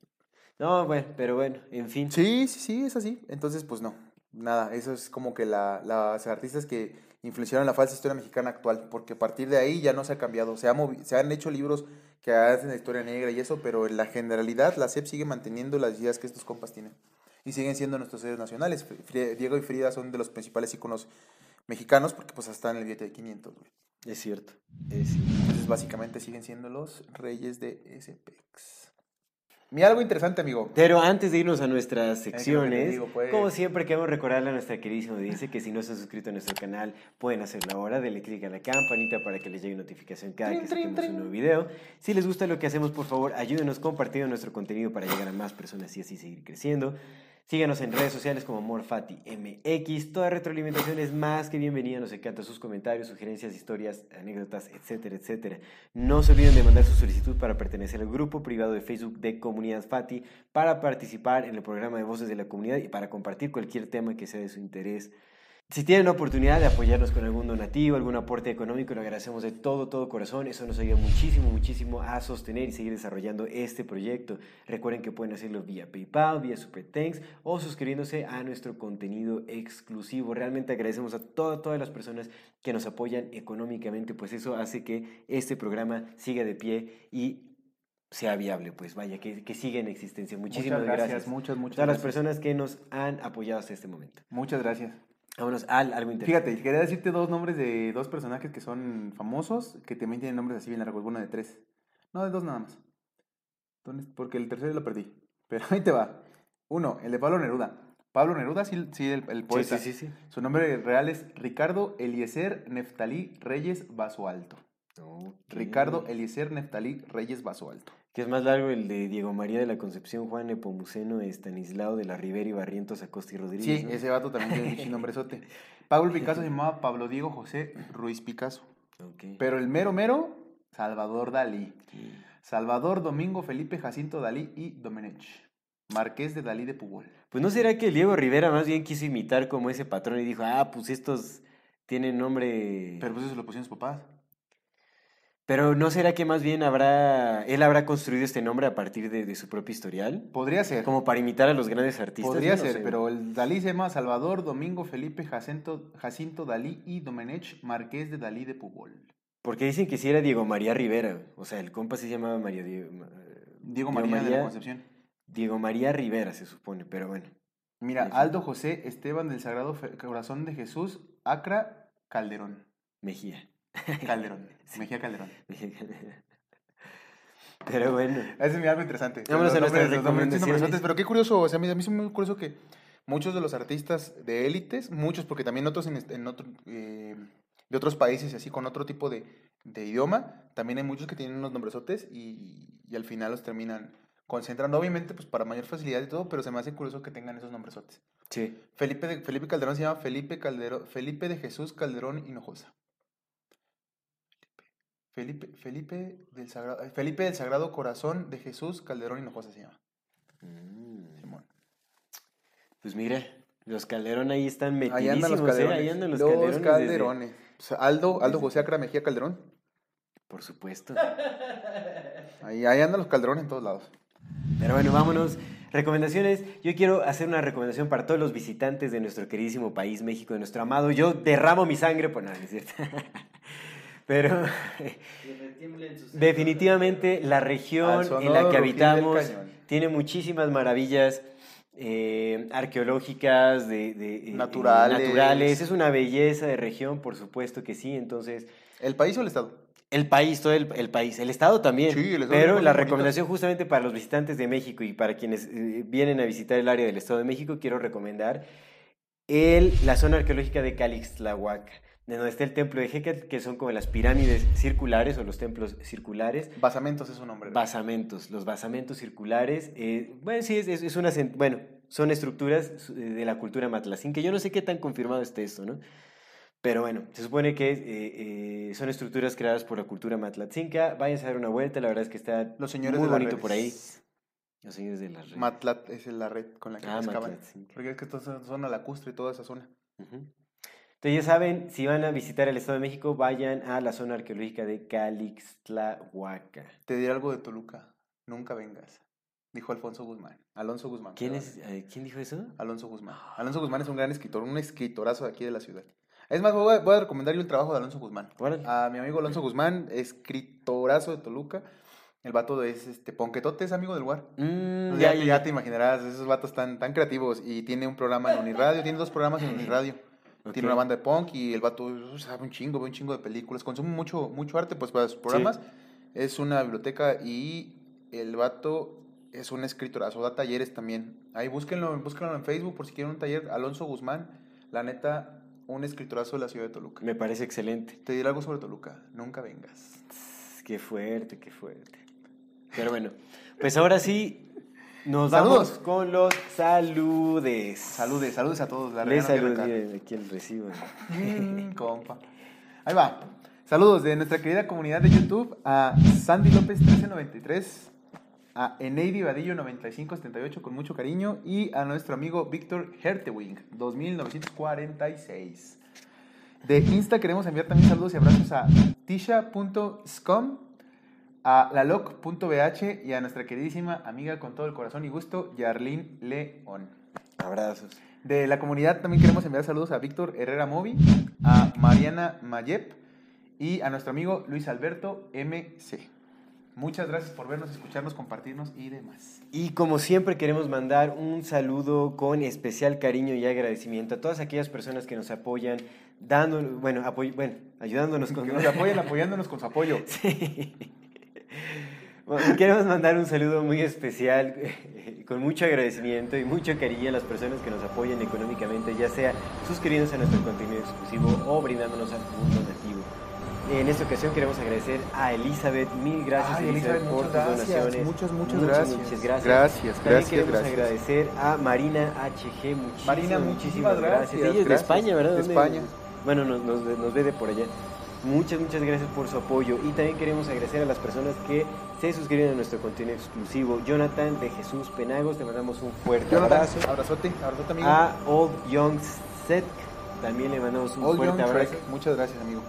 No, bueno, pero bueno, en fin. Sí, sí, sí, es así. Entonces, pues no, nada, eso es como que la, las artistas que influenciaron la falsa historia mexicana actual, porque a partir de ahí ya no se ha cambiado. Se, ha se han hecho libros que hacen la historia negra y eso, pero en la generalidad la SEP sigue manteniendo las ideas que estos compas tienen. Y siguen siendo nuestros héroes nacionales. Diego y Frida son de los principales íconos mexicanos, porque pues hasta en el billete de 500, güey. Es cierto. Es cierto. Entonces, básicamente siguen siendo los reyes de SPX. Mira algo interesante, amigo. Pero antes de irnos a nuestras secciones, digo, pues. como siempre queremos recordarle a nuestra queridísima audiencia que si no se han suscrito a nuestro canal, pueden hacerlo ahora, denle clic a la campanita para que les llegue notificación cada Trin, que trin, trin. un nuevo video. Si les gusta lo que hacemos, por favor, ayúdenos compartiendo nuestro contenido para llegar a más personas y así seguir creciendo. Síganos en redes sociales como MorFatiMX. Toda retroalimentación es más que bienvenida. Nos encantan sus comentarios, sugerencias, historias, anécdotas, etcétera, etcétera. No se olviden de mandar su solicitud para pertenecer al grupo privado de Facebook de Comunidad Fati, para participar en el programa de Voces de la Comunidad y para compartir cualquier tema que sea de su interés. Si tienen la oportunidad de apoyarnos con algún donativo, algún aporte económico, lo agradecemos de todo, todo corazón. Eso nos ayuda muchísimo, muchísimo a sostener y seguir desarrollando este proyecto. Recuerden que pueden hacerlo vía PayPal, vía Super Thanks o suscribiéndose a nuestro contenido exclusivo. Realmente agradecemos a todas, todas las personas que nos apoyan económicamente, pues eso hace que este programa siga de pie y sea viable, pues vaya, que, que siga en existencia. Muchísimas Muchas gracias. gracias, muchas, muchas Todas las gracias. personas que nos han apoyado hasta este momento. Muchas gracias. Vámonos al algo interesante. Fíjate, quería decirte dos nombres de dos personajes que son famosos, que también tienen nombres así bien largos, bueno, de tres. No, de dos nada más. ¿Dónde- Porque el tercero lo perdí. (laughs) Pero ahí te va. Uno, el de Pablo Neruda. Pablo Neruda, sí, sí el, el poeta. sí, sí, sí. Su nombre real es Ricardo Eliezer Neftalí Reyes Basualto. Ricardo Eliezer Neftalí Reyes Basualto. Que es más largo el de Diego María de la Concepción, Juan Nepomuceno, Estanislao de la Rivera y Barrientos Acosta y Rodríguez. Sí, ¿no? ese vato también tiene un nombrezote. (laughs) Pablo Picasso se llamaba Pablo Diego José Ruiz Picasso. Pero el mero mero, Salvador Dalí. Salvador Domingo Felipe Jacinto Dalí y Domenech. Marqués de Dalí de Pugol. Pues no será que Diego Rivera más bien quiso imitar como ese patrón y dijo, ah, pues estos tienen nombre... Pero pues eso lo pusieron sus papás. Pero no será que más bien habrá, él habrá construido este nombre a partir de, de su propio historial, Podría ser. como para imitar a los grandes artistas. Podría no ser, sé. pero el Dalí se llama Salvador Domingo Felipe Jacinto, Jacinto Dalí y Domenech Marqués de Dalí de Pugol. Porque dicen que sí era Diego María Rivera, o sea, el compa se llamaba María Diego, Diego María de la Concepción. Diego María Rivera se supone, pero bueno. Mira. Aldo José Esteban del Sagrado Corazón de Jesús, Acra Calderón. Mejía. (laughs) Calderón. Mejía Calderón. (laughs) Pero bueno. Ese es algo interesante. Vámonos Los a nuestras los Pero qué curioso, o sea, a mí, a mí es muy curioso que muchos de los artistas de élites, muchos, porque también otros en, est- en otro, eh, de otros países y así con otro tipo de, de idioma, también hay muchos que tienen unos nombresotes y, y al final los terminan concentrando, obviamente, pues para mayor facilidad y todo, pero se me hace curioso que tengan esos nombresotes. Sí. Felipe, de, Felipe Calderón se llama Felipe, Calderón, Felipe de Jesús Calderón Hinojosa. Felipe, Felipe, del Sagrado, Felipe del Sagrado Corazón de Jesús Calderón Hinojosa se llama. Mm, Simón. Pues mira, Los Calderón ahí están Ahí metidísimos, andan los ¿eh? calderones. Ahí andan los, los Calderones. desde-. O sea, Aldo, Aldo José Acra Mejía Calderón. Por supuesto. Ahí, ahí andan los calderones en todos lados. Pero bueno, vámonos. Recomendaciones. Yo quiero hacer una recomendación para todos los visitantes de nuestro queridísimo país, México, de nuestro amado. Yo derramo mi sangre, pues no, no es cierto. (laughs) Pero (laughs) (laughs) definitivamente la región en la que habitamos tiene muchísimas maravillas eh, arqueológicas, de, de, eh, eh, Naturales. naturales. Es una belleza de región, por supuesto que sí. Entonces, ¿El país o el estado? el país, todo el, el país, el Estado también. Sí, el Estado pero la recomendación justamente para los visitantes de México y para quienes eh, vienen a visitar el área del Estado de México, quiero recomendar el, la zona arqueológica de Calixtlahuaca, de donde está el templo de Hécatl, que son como las pirámides circulares o los templos circulares. Basamentos es su nombre. ¿no? Basamentos, los basamentos circulares, eh, bueno, sí, es, es, una, bueno, son estructuras eh, de la cultura matlacín, que yo no sé qué tan confirmado esté esto, ¿no? Pero bueno, se supone que eh, eh, son estructuras creadas por la cultura matlatzinca. Váyanse a dar una vuelta, la verdad es que está Los señores muy de bonito por ahí. Los señores de la red. Matlat es la red con la que Ah. Matlatzinca. Porque es que toda esa zona lacustre y toda esa zona. Ujú. Entonces ya saben, si van a visitar el Estado de México, vayan a la zona arqueológica de Calixtlahuaca. Te diré algo de Toluca. Nunca vengas. Dijo Alfonso Guzmán. Alonso Guzmán. ¿Quién, es, eh, ¿Quién dijo eso? Alonso Guzmán. Alonso Guzmán es un gran escritor, un escritorazo de aquí de la ciudad. Es más, voy a, voy a recomendar yo el trabajo de Alonso Guzmán. Órale. A mi amigo Alonso Guzmán, escritorazo de Toluca. El vato es este Ponquetote, es amigo del lugar. Mm, ya te imaginarás, esos vatos tan, tan creativos. Y tiene un programa en Uniradio, tiene dos programas en Uniradio. Tiene una banda de punk y el vato sabe un chingo, ve un chingo de películas. Consume mucho, mucho arte pues para sus programas. Es una biblioteca y el vato es un escritorazo, da talleres también. Ahí búsquenlo, búsquenlo en Facebook por si quieren un taller. Alonso Guzmán, la neta, un escritorazo de la ciudad de Toluca. Me parece excelente. Te diré algo sobre Toluca, nunca vengas. Qué fuerte, qué fuerte. Pero bueno, pues ahora sí, nos Saludos. vamos con los saludes. Saludes, saludes a todos. La Les saludos, miren, aquí el recibo. Mm, compa. Ahí va. Saludos de nuestra querida comunidad de YouTube a Sandy López 1393, a Eneidi Vadillo 9578 con mucho cariño y a nuestro amigo Víctor Hertewing 2946. De Insta queremos enviar también saludos y abrazos a tisha.scom, a laloc.bh y a nuestra queridísima amiga con todo el corazón y gusto, Yarlín León. Abrazos. De la comunidad también queremos enviar saludos a Víctor Herrera Movi, a Mariana Mayep y a nuestro amigo Luis Alberto MC. Muchas gracias por vernos, escucharnos, compartirnos y demás. Y como siempre queremos mandar un saludo con especial cariño y agradecimiento a todas aquellas personas que nos apoyan, dando, bueno, apoy- bueno ayudándonos con Que nos (laughs) apoyen apoyándonos con su apoyo. Sí. Bueno, queremos mandar un saludo muy especial, con mucho agradecimiento y mucho cariño a las personas que nos apoyan económicamente, ya sea suscribiéndose a nuestro contenido exclusivo o brindándonos algún donativo. En esta ocasión queremos agradecer a Elizabeth, mil gracias Ay, Elizabeth, Elizabeth, por muchas tus gracias, donaciones. muchas, muchas gracias. Muchas gracias. Gracias, También gracias, queremos gracias. agradecer a Marina HG, muchísimas, Marina, muchísimas gracias. gracias, Ella es de. España, ¿verdad? De. España. Bueno, nos, nos, nos ve de por allá. Muchas, muchas gracias por su apoyo. Y también queremos agradecer a las personas que se suscriben a nuestro contenido exclusivo. Jonathan de Jesús Penagos, te mandamos un fuerte Jonathan, abrazo. abrazote, abrazote amigo. A Old Young Set, también le mandamos un fuerte Young abrazo. Muchas gracias amigo.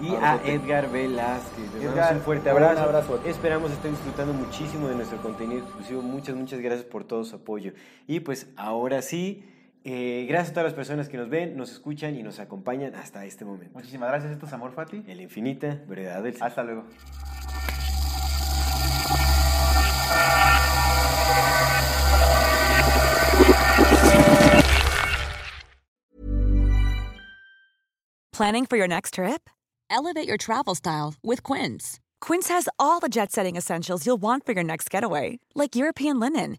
Y a. Edgar Velázquez, le mandamos un fuerte un abrazo. Esperamos estén disfrutando muchísimo de nuestro contenido exclusivo. Muchas, muchas gracias por todo su apoyo. Y pues ahora sí, eh, gracias a todas las personas que nos ven, nos escuchan y nos acompañan hasta este momento. Muchísimas gracias, esto es Amor Fati. En la infinita brevedad del ser. Hasta luego. Planning for your next trip? Elevate your travel style with Quince. Quince has all the jet setting essentials you'll want for your next getaway, like European linen,